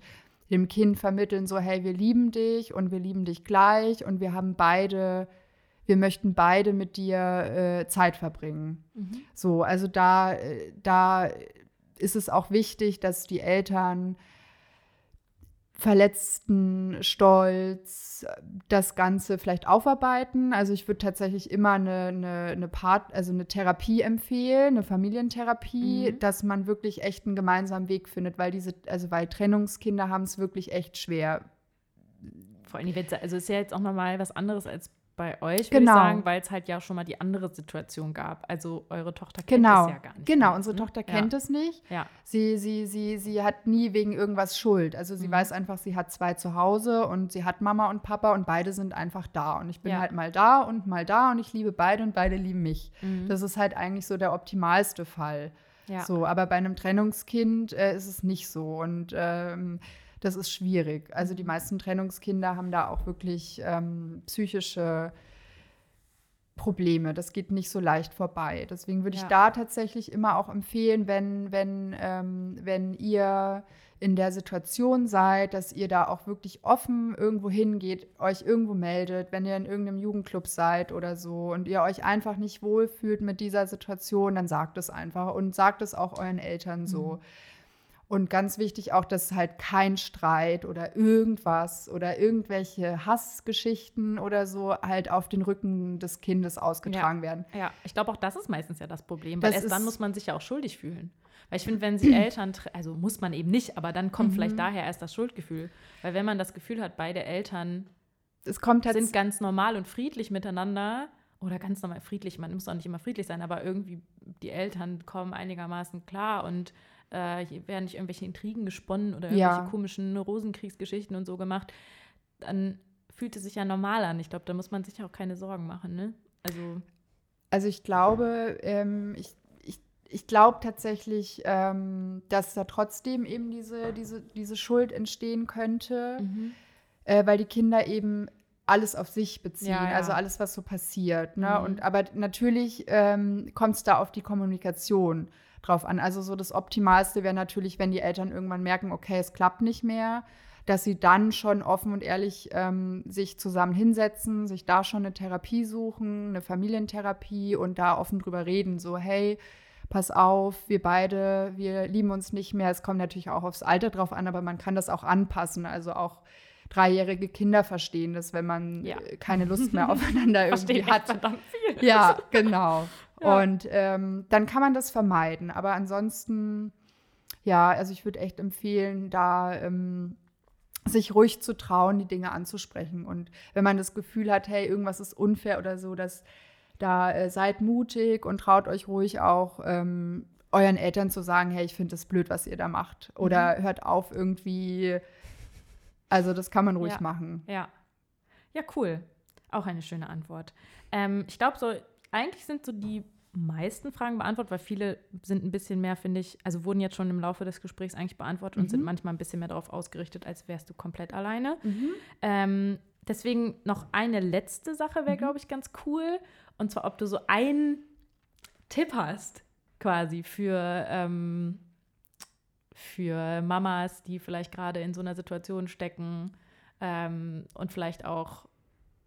dem Kind vermitteln, so, hey, wir lieben dich und wir lieben dich gleich und wir haben beide, wir möchten beide mit dir äh, Zeit verbringen. Mhm. So, also da, äh, da ist es auch wichtig, dass die Eltern verletzten Stolz, das Ganze vielleicht aufarbeiten. Also ich würde tatsächlich immer eine, eine, eine Part, also eine Therapie empfehlen, eine Familientherapie, mhm. dass man wirklich echt einen gemeinsamen Weg findet, weil diese, also weil Trennungskinder haben es wirklich echt schwer. Vor allem, also ist ja jetzt auch nochmal was anderes als bei euch, würde genau. ich sagen, weil es halt ja schon mal die andere Situation gab. Also eure Tochter kennt genau. es ja gar nicht. Genau, unsere hm? Tochter kennt ja. es nicht. Ja. Sie, sie, sie, sie hat nie wegen irgendwas Schuld. Also sie mhm. weiß einfach, sie hat zwei zu Hause und sie hat Mama und Papa und beide sind einfach da. Und ich bin ja. halt mal da und mal da und ich liebe beide und beide lieben mich. Mhm. Das ist halt eigentlich so der optimalste Fall. Ja. So, aber bei einem Trennungskind äh, ist es nicht so. Und ähm, das ist schwierig. Also die meisten Trennungskinder haben da auch wirklich ähm, psychische Probleme. Das geht nicht so leicht vorbei. Deswegen würde ich ja. da tatsächlich immer auch empfehlen, wenn, wenn, ähm, wenn ihr in der Situation seid, dass ihr da auch wirklich offen irgendwo hingeht, euch irgendwo meldet, wenn ihr in irgendeinem Jugendclub seid oder so und ihr euch einfach nicht wohlfühlt mit dieser Situation, dann sagt es einfach und sagt es auch euren Eltern so. Mhm. Und ganz wichtig auch, dass halt kein Streit oder irgendwas oder irgendwelche Hassgeschichten oder so halt auf den Rücken des Kindes ausgetragen ja. werden. Ja, ich glaube auch das ist meistens ja das Problem, weil das erst dann muss man sich ja auch schuldig fühlen. Weil ich finde, wenn sie Eltern, also muss man eben nicht, aber dann kommt mhm. vielleicht daher erst das Schuldgefühl. Weil wenn man das Gefühl hat, beide Eltern sind ganz normal und friedlich miteinander, oder ganz normal friedlich, man muss auch nicht immer friedlich sein, aber irgendwie die Eltern kommen einigermaßen klar und äh, hier werden nicht irgendwelche Intrigen gesponnen oder irgendwelche ja. komischen Rosenkriegsgeschichten und so gemacht, dann fühlt es sich ja normal an. Ich glaube, da muss man sich auch keine Sorgen machen, ne? Also, also ich glaube, ähm, ich, ich, ich glaube tatsächlich, ähm, dass da trotzdem eben diese, diese, diese Schuld entstehen könnte, mhm. äh, weil die Kinder eben alles auf sich beziehen, ja, ja. also alles, was so passiert. Ne? Mhm. Und aber natürlich ähm, kommt es da auf die Kommunikation drauf an. Also so das Optimalste wäre natürlich, wenn die Eltern irgendwann merken, okay, es klappt nicht mehr, dass sie dann schon offen und ehrlich ähm, sich zusammen hinsetzen, sich da schon eine Therapie suchen, eine Familientherapie und da offen drüber reden, so hey, pass auf, wir beide, wir lieben uns nicht mehr. Es kommt natürlich auch aufs Alter drauf an, aber man kann das auch anpassen, also auch dreijährige Kinder verstehen das, wenn man ja. keine Lust mehr aufeinander irgendwie hat. Verdammt viel. Ja, genau. Ja. Und ähm, dann kann man das vermeiden. Aber ansonsten, ja, also ich würde echt empfehlen, da ähm, sich ruhig zu trauen, die Dinge anzusprechen. Und wenn man das Gefühl hat, hey, irgendwas ist unfair oder so, dass da äh, seid mutig und traut euch ruhig auch ähm, euren Eltern zu sagen, hey, ich finde das blöd, was ihr da macht. Oder mhm. hört auf irgendwie. Also das kann man ruhig ja. machen. Ja. Ja, cool. Auch eine schöne Antwort. Ähm, ich glaube, so eigentlich sind so die meisten Fragen beantwortet, weil viele sind ein bisschen mehr, finde ich, also wurden jetzt schon im Laufe des Gesprächs eigentlich beantwortet mhm. und sind manchmal ein bisschen mehr darauf ausgerichtet, als wärst du komplett alleine. Mhm. Ähm, deswegen noch eine letzte Sache wäre, mhm. glaube ich, ganz cool. Und zwar, ob du so einen Tipp hast, quasi für, ähm, für Mamas, die vielleicht gerade in so einer Situation stecken ähm, und vielleicht auch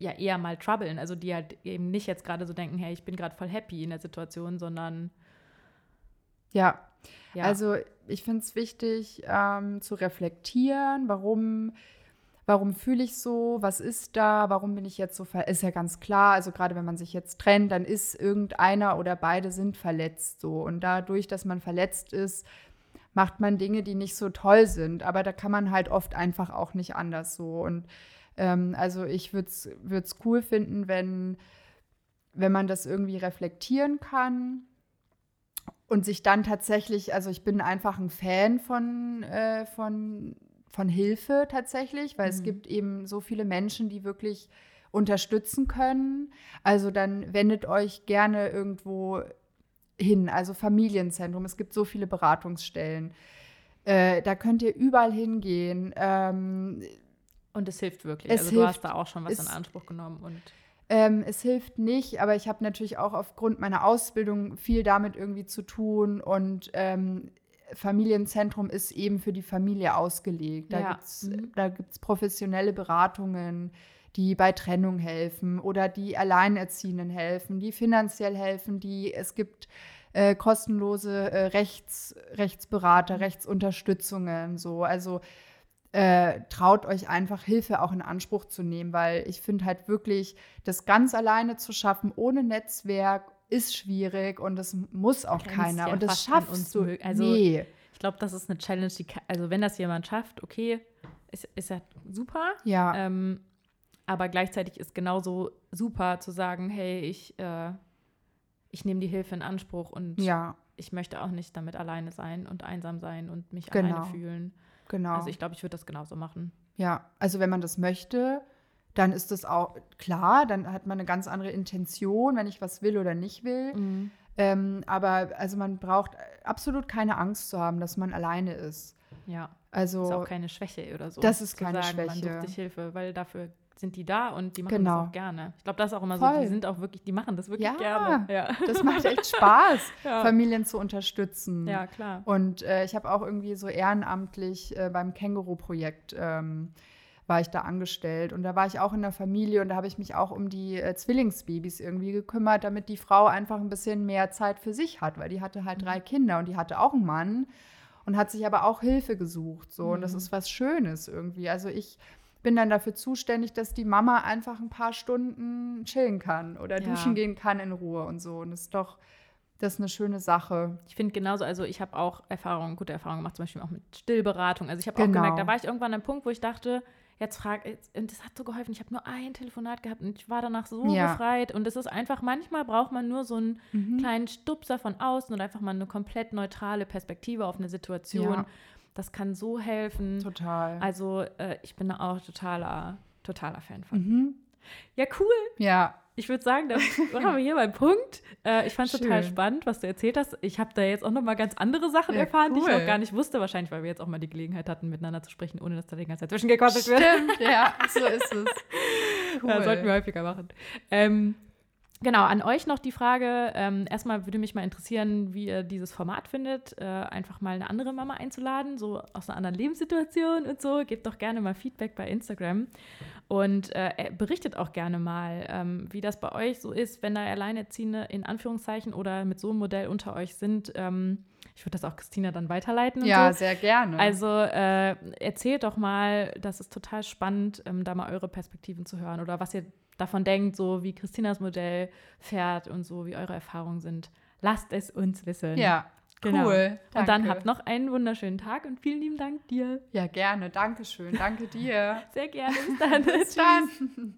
ja eher mal troublen. Also die halt eben nicht jetzt gerade so denken, hey, ich bin gerade voll happy in der Situation, sondern Ja, ja. also ich finde es wichtig ähm, zu reflektieren, warum, warum fühle ich so, was ist da, warum bin ich jetzt so ver ist ja ganz klar, also gerade wenn man sich jetzt trennt, dann ist irgendeiner oder beide sind verletzt so und dadurch, dass man verletzt ist, macht man Dinge, die nicht so toll sind, aber da kann man halt oft einfach auch nicht anders so und ähm, also ich würde es cool finden, wenn, wenn man das irgendwie reflektieren kann und sich dann tatsächlich, also ich bin einfach ein Fan von, äh, von, von Hilfe tatsächlich, weil es Mhm. gibt eben so viele Menschen, die wirklich unterstützen können. Also dann wendet euch gerne irgendwo hin, also Familienzentrum. Es gibt so viele Beratungsstellen. Äh, da könnt ihr überall hingehen. Ähm, und es hilft wirklich. Es also du hilft. hast da auch schon was Es- in Anspruch genommen und Ähm, es hilft nicht, aber ich habe natürlich auch aufgrund meiner Ausbildung viel damit irgendwie zu tun und ähm, Familienzentrum ist eben für die Familie ausgelegt. Da Ja. gibt's Mhm. da gibt's professionelle Beratungen, die bei Trennung helfen oder die Alleinerziehenden helfen, die finanziell helfen, die es gibt äh, kostenlose äh, Rechts, Rechtsberater, Rechtsunterstützungen, so also äh, traut euch einfach Hilfe auch in Anspruch zu nehmen, weil ich finde halt wirklich, das ganz alleine zu schaffen, ohne Netzwerk, ist schwierig und das muss auch Grenzt keiner. ja und das schaffst uns du. also- nee. ich glaube, das ist eine Challenge, die, also wenn das jemand schafft, okay, ist, ist ja super. Ja, Ähm, aber gleichzeitig ist genauso super zu sagen, hey, ich, äh, ich nehme die Hilfe in Anspruch und ja, ich möchte auch nicht damit alleine sein und einsam sein und mich Genau. alleine fühlen. Genau. Also ich glaube, ich würde das genauso machen. Ja, also wenn man das möchte, dann ist das auch klar, dann hat man eine ganz andere Intention, wenn ich was will oder nicht will. Ähm, aber also man braucht absolut keine Angst zu haben, dass man alleine ist. Ja, Also ist auch keine Schwäche oder so. Das ist keine sagen, Man Schwäche. sucht sich Hilfe, weil dafür sind die da und die machen Genau. das auch gerne. Ich glaube, das ist auch immer so, Voll. die sind auch wirklich, die machen das wirklich Ja. gerne. Ja, das macht echt Spaß, Ja. Familien zu unterstützen. ja klar. Und äh, ich habe auch irgendwie so ehrenamtlich äh, beim Känguru-Projekt ähm, war ich da angestellt. Und da war ich auch in der Familie und da habe ich mich auch um die äh, Zwillingsbabys irgendwie gekümmert, damit die Frau einfach ein bisschen mehr Zeit für sich hat, weil die hatte halt drei Kinder und die hatte auch einen Mann und hat sich aber auch Hilfe gesucht. So. Und das Mhm. ist was Schönes irgendwie. Also ich bin dann dafür zuständig, dass die Mama einfach ein paar Stunden chillen kann oder Ja. duschen gehen kann in Ruhe und so. Und das ist doch, das ist eine schöne Sache. Ich finde genauso, also ich habe auch Erfahrungen, gute Erfahrungen gemacht, zum Beispiel auch mit Stillberatung. Also ich habe auch Genau. gemerkt, da war ich irgendwann an einem Punkt, wo ich dachte, jetzt frag, jetzt, und das hat so geholfen. Ich habe nur ein Telefonat gehabt und ich war danach so Ja. befreit. Und es ist einfach, manchmal braucht man nur so einen Mhm. kleinen Stupser von außen und einfach mal eine komplett neutrale Perspektive auf eine Situation. Ja. Das kann so helfen. Total. Also äh, ich bin da auch totaler, totaler Fan von. Mhm. Ja, cool. Ja, Ich würde sagen, da waren wir hier beim Punkt. Äh, ich fand es total spannend, was du erzählt hast. Ich habe da jetzt auch noch mal ganz andere Sachen Ja, erfahren, die ich cool. noch gar nicht wusste. Wahrscheinlich, weil wir jetzt auch mal die Gelegenheit hatten, miteinander zu sprechen, ohne dass da die ganze Zeit zwischengequatsselt wird. stimmt, ja, so ist es. Cool. Ja, sollten wir häufiger machen. Ähm, genau, an euch noch die Frage. Ähm, erstmal würde mich mal interessieren, wie ihr dieses Format findet, äh, einfach mal eine andere Mama einzuladen, so aus einer anderen Lebenssituation und so. Gebt doch gerne mal Feedback bei Instagram und äh, berichtet auch gerne mal, ähm, wie das bei euch so ist, wenn da Alleinerziehende in Anführungszeichen oder mit so einem Modell unter euch sind. Ähm, ich würde das auch Christina dann weiterleiten. Ja, so. sehr gerne. Also äh, erzählt doch mal, das ist total spannend, ähm, da mal eure Perspektiven zu hören oder was ihr davon denkt, so wie Christinas Modell fährt und so wie eure Erfahrungen sind. Lasst es uns wissen. ja, Genau. cool. Und dann Danke. habt noch einen wunderschönen Tag und vielen lieben Dank dir. Ja, gerne. Dankeschön. Danke dir. Sehr gerne. Bis dann. Bis dann.